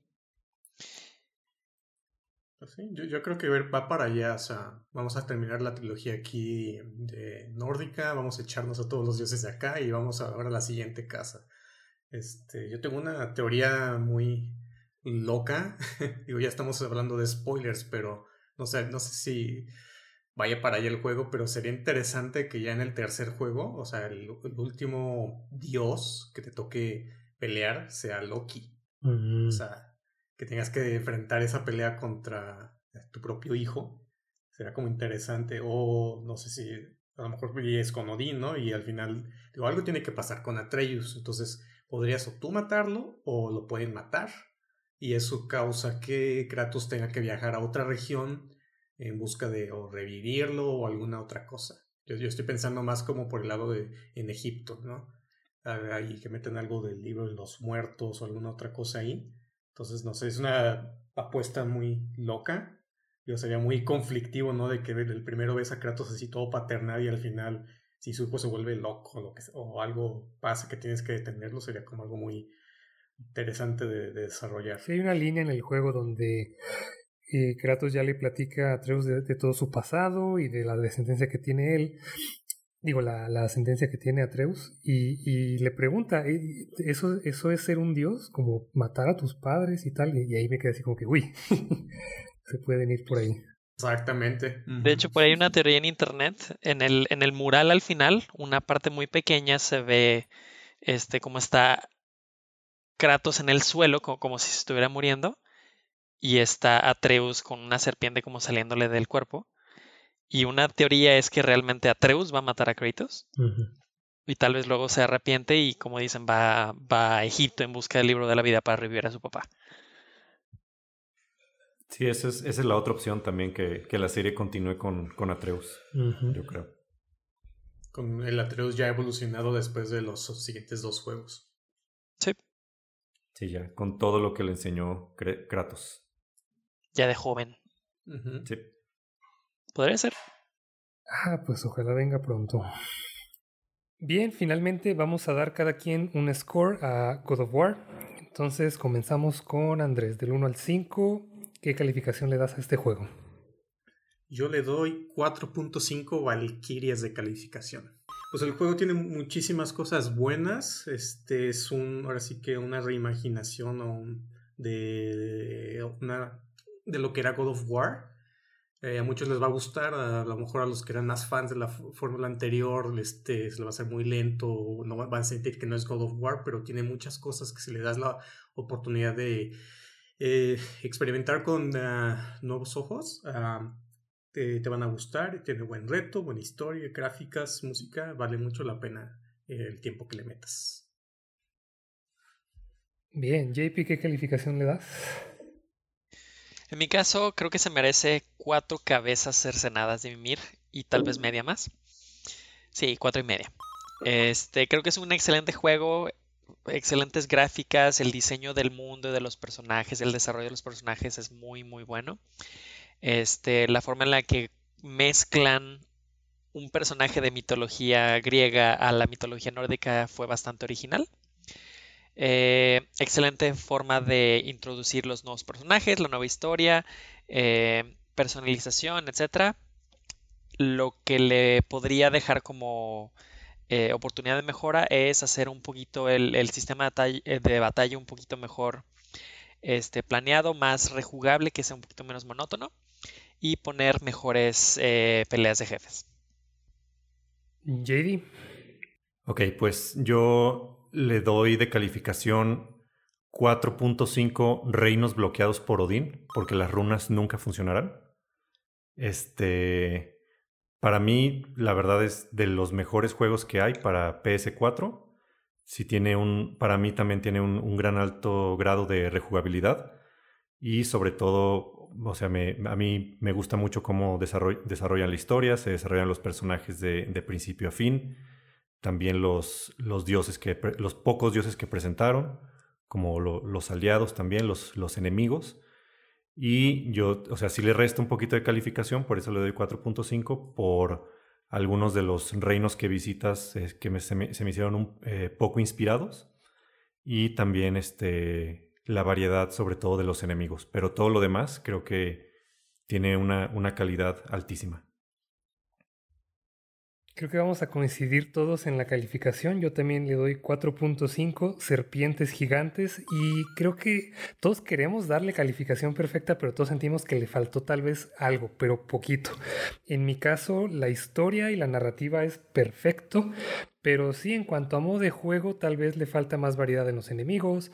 Pues yo, creo que va para allá. O sea, vamos a terminar la trilogía aquí de nórdica, vamos a echarnos a todos los dioses de acá y vamos a ahora a la siguiente casa. Este, yo tengo una teoría muy loca. Digo, ya estamos hablando de spoilers, pero no sé, no sé si vaya para allá el juego, pero sería interesante que ya en el tercer juego, o sea, el, último dios que te toque pelear sea Loki. O mm. sea, que tengas que enfrentar esa pelea contra tu propio hijo. Será como interesante. O no sé si a lo mejor es con Odín, ¿no? Y al final, digo, algo tiene que pasar con Atreus. Entonces, podrías o tú matarlo o lo pueden matar. Y eso causa que Kratos tenga que viajar a otra región en busca de o revivirlo o alguna otra cosa. Yo, yo estoy pensando más como por el lado de en Egipto, ¿no? Ahí que meten algo del libro de los muertos o alguna otra cosa ahí. Entonces, no sé, es una apuesta muy loca. Yo sería muy conflictivo, ¿no? De que el primero ves a Kratos así todo paternal y al final, si su hijo se vuelve loco o, algo pasa que tienes que detenerlo, sería como algo muy interesante de, desarrollar. Sí, hay una línea en el juego donde eh, Kratos ya le platica a Atreus de, de, todo su pasado y de la descendencia que tiene él digo, la, la sentencia que tiene Atreus, y, y le pregunta, ¿eso, ¿eso es ser un dios? Como matar a tus padres y tal, y, ahí me quedé así como que, uy, se pueden ir por ahí. Exactamente. De hecho, por ahí hay una teoría en internet. En el, en el mural al final, una parte muy pequeña se ve este como está Kratos en el suelo, como, como si se estuviera muriendo, y está Atreus con una serpiente como saliéndole del cuerpo. Y una teoría es que realmente Atreus va a matar a Kratos. Y tal vez luego se arrepiente y, como dicen, va, va a Egipto en busca del libro de la vida para revivir a su papá. Sí, esa es, esa es la otra opción también, que, que la serie continúe con, con Atreus, yo creo. Con el Atreus ya evolucionado después de los siguientes dos juegos. Sí. Sí, ya, con todo lo que le enseñó Kratos. Ya de joven. Sí. Podría ser. Ah, pues ojalá venga pronto. Bien, finalmente vamos a dar cada quien un score a God of War. Entonces comenzamos con Andrés, del 1 al 5. ¿Qué calificación le das a este juego? Yo le doy 4.5 Valkyrias de calificación. Pues el juego tiene muchísimas cosas buenas. Este es un, ahora sí que una reimaginación de, una, de lo que era God of War. Eh, a muchos les va a gustar, a, lo mejor a los que eran más fans de la fórmula anterior, este, se le va a hacer muy lento, no van a sentir que no es God of War, pero tiene muchas cosas que se le das la oportunidad de eh, experimentar con ah, nuevos ojos. Ah, te, van a gustar, tiene buen reto, buena historia, gráficas, música, vale mucho la pena eh, el tiempo que le metas. Bien, JP, ¿qué calificación le das? En mi caso, creo que se merece cuatro cabezas cercenadas de Mimir y tal vez media más. Sí, cuatro y media. Este, creo que es un excelente juego, excelentes gráficas, el diseño del mundo y de los personajes, el desarrollo de los personajes es muy, muy bueno. Este, la forma en la que mezclan un personaje de mitología griega a la mitología nórdica fue bastante original. Eh, excelente forma de introducir los nuevos personajes, la nueva historia, eh, personalización, etc. Lo que le podría dejar como eh, oportunidad de mejora es hacer un poquito el, sistema de batalla, un poquito mejor este, planeado, más rejugable, que sea un poquito menos monótono y poner mejores peleas de jefes. JD. Ok, pues yo le doy de calificación 4.5 reinos bloqueados por Odín, porque las runas nunca funcionarán. Este, para mí, la verdad es de los mejores juegos que hay para PS4. Si tiene un, para mí también tiene un, gran alto grado de rejugabilidad y sobre todo, o sea, a mí me gusta mucho cómo desarrollan la historia, se desarrollan los personajes de principio a fin también los, los dioses que, los pocos dioses que presentaron, como los aliados también, los, los enemigos. Y yo, o sea, sí le resta un poquito de calificación, por eso le doy 4.5 por algunos de los reinos que visitas que se, me, hicieron un eh, poco inspirados. y también este, la variedad sobre todo de los enemigos. Pero todo lo demás creo que tiene una, una calidad altísima. Creo que vamos a coincidir todos en la calificación. Yo también le doy 4.5 serpientes gigantes y creo que todos queremos darle calificación perfecta, pero todos sentimos que le faltó tal vez algo, pero poquito. En mi caso, la historia y la narrativa es perfecto, pero sí, en cuanto a modo de juego, tal vez le falta más variedad en los enemigos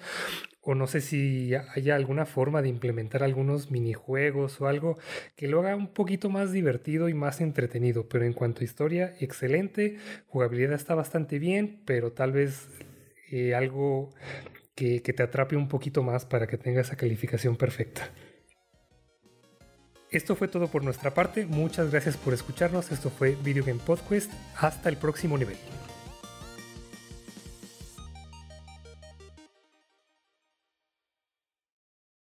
o no sé si haya alguna forma de implementar algunos minijuegos o algo que lo haga un poquito más divertido y más entretenido. Pero en cuanto a historia, excelente, jugabilidad está bastante bien, pero tal vez eh, algo que, que te atrape un poquito más para que tenga esa calificación perfecta. Esto fue todo por nuestra parte, muchas gracias por escucharnos, esto fue Video Game Podcast, hasta el próximo nivel.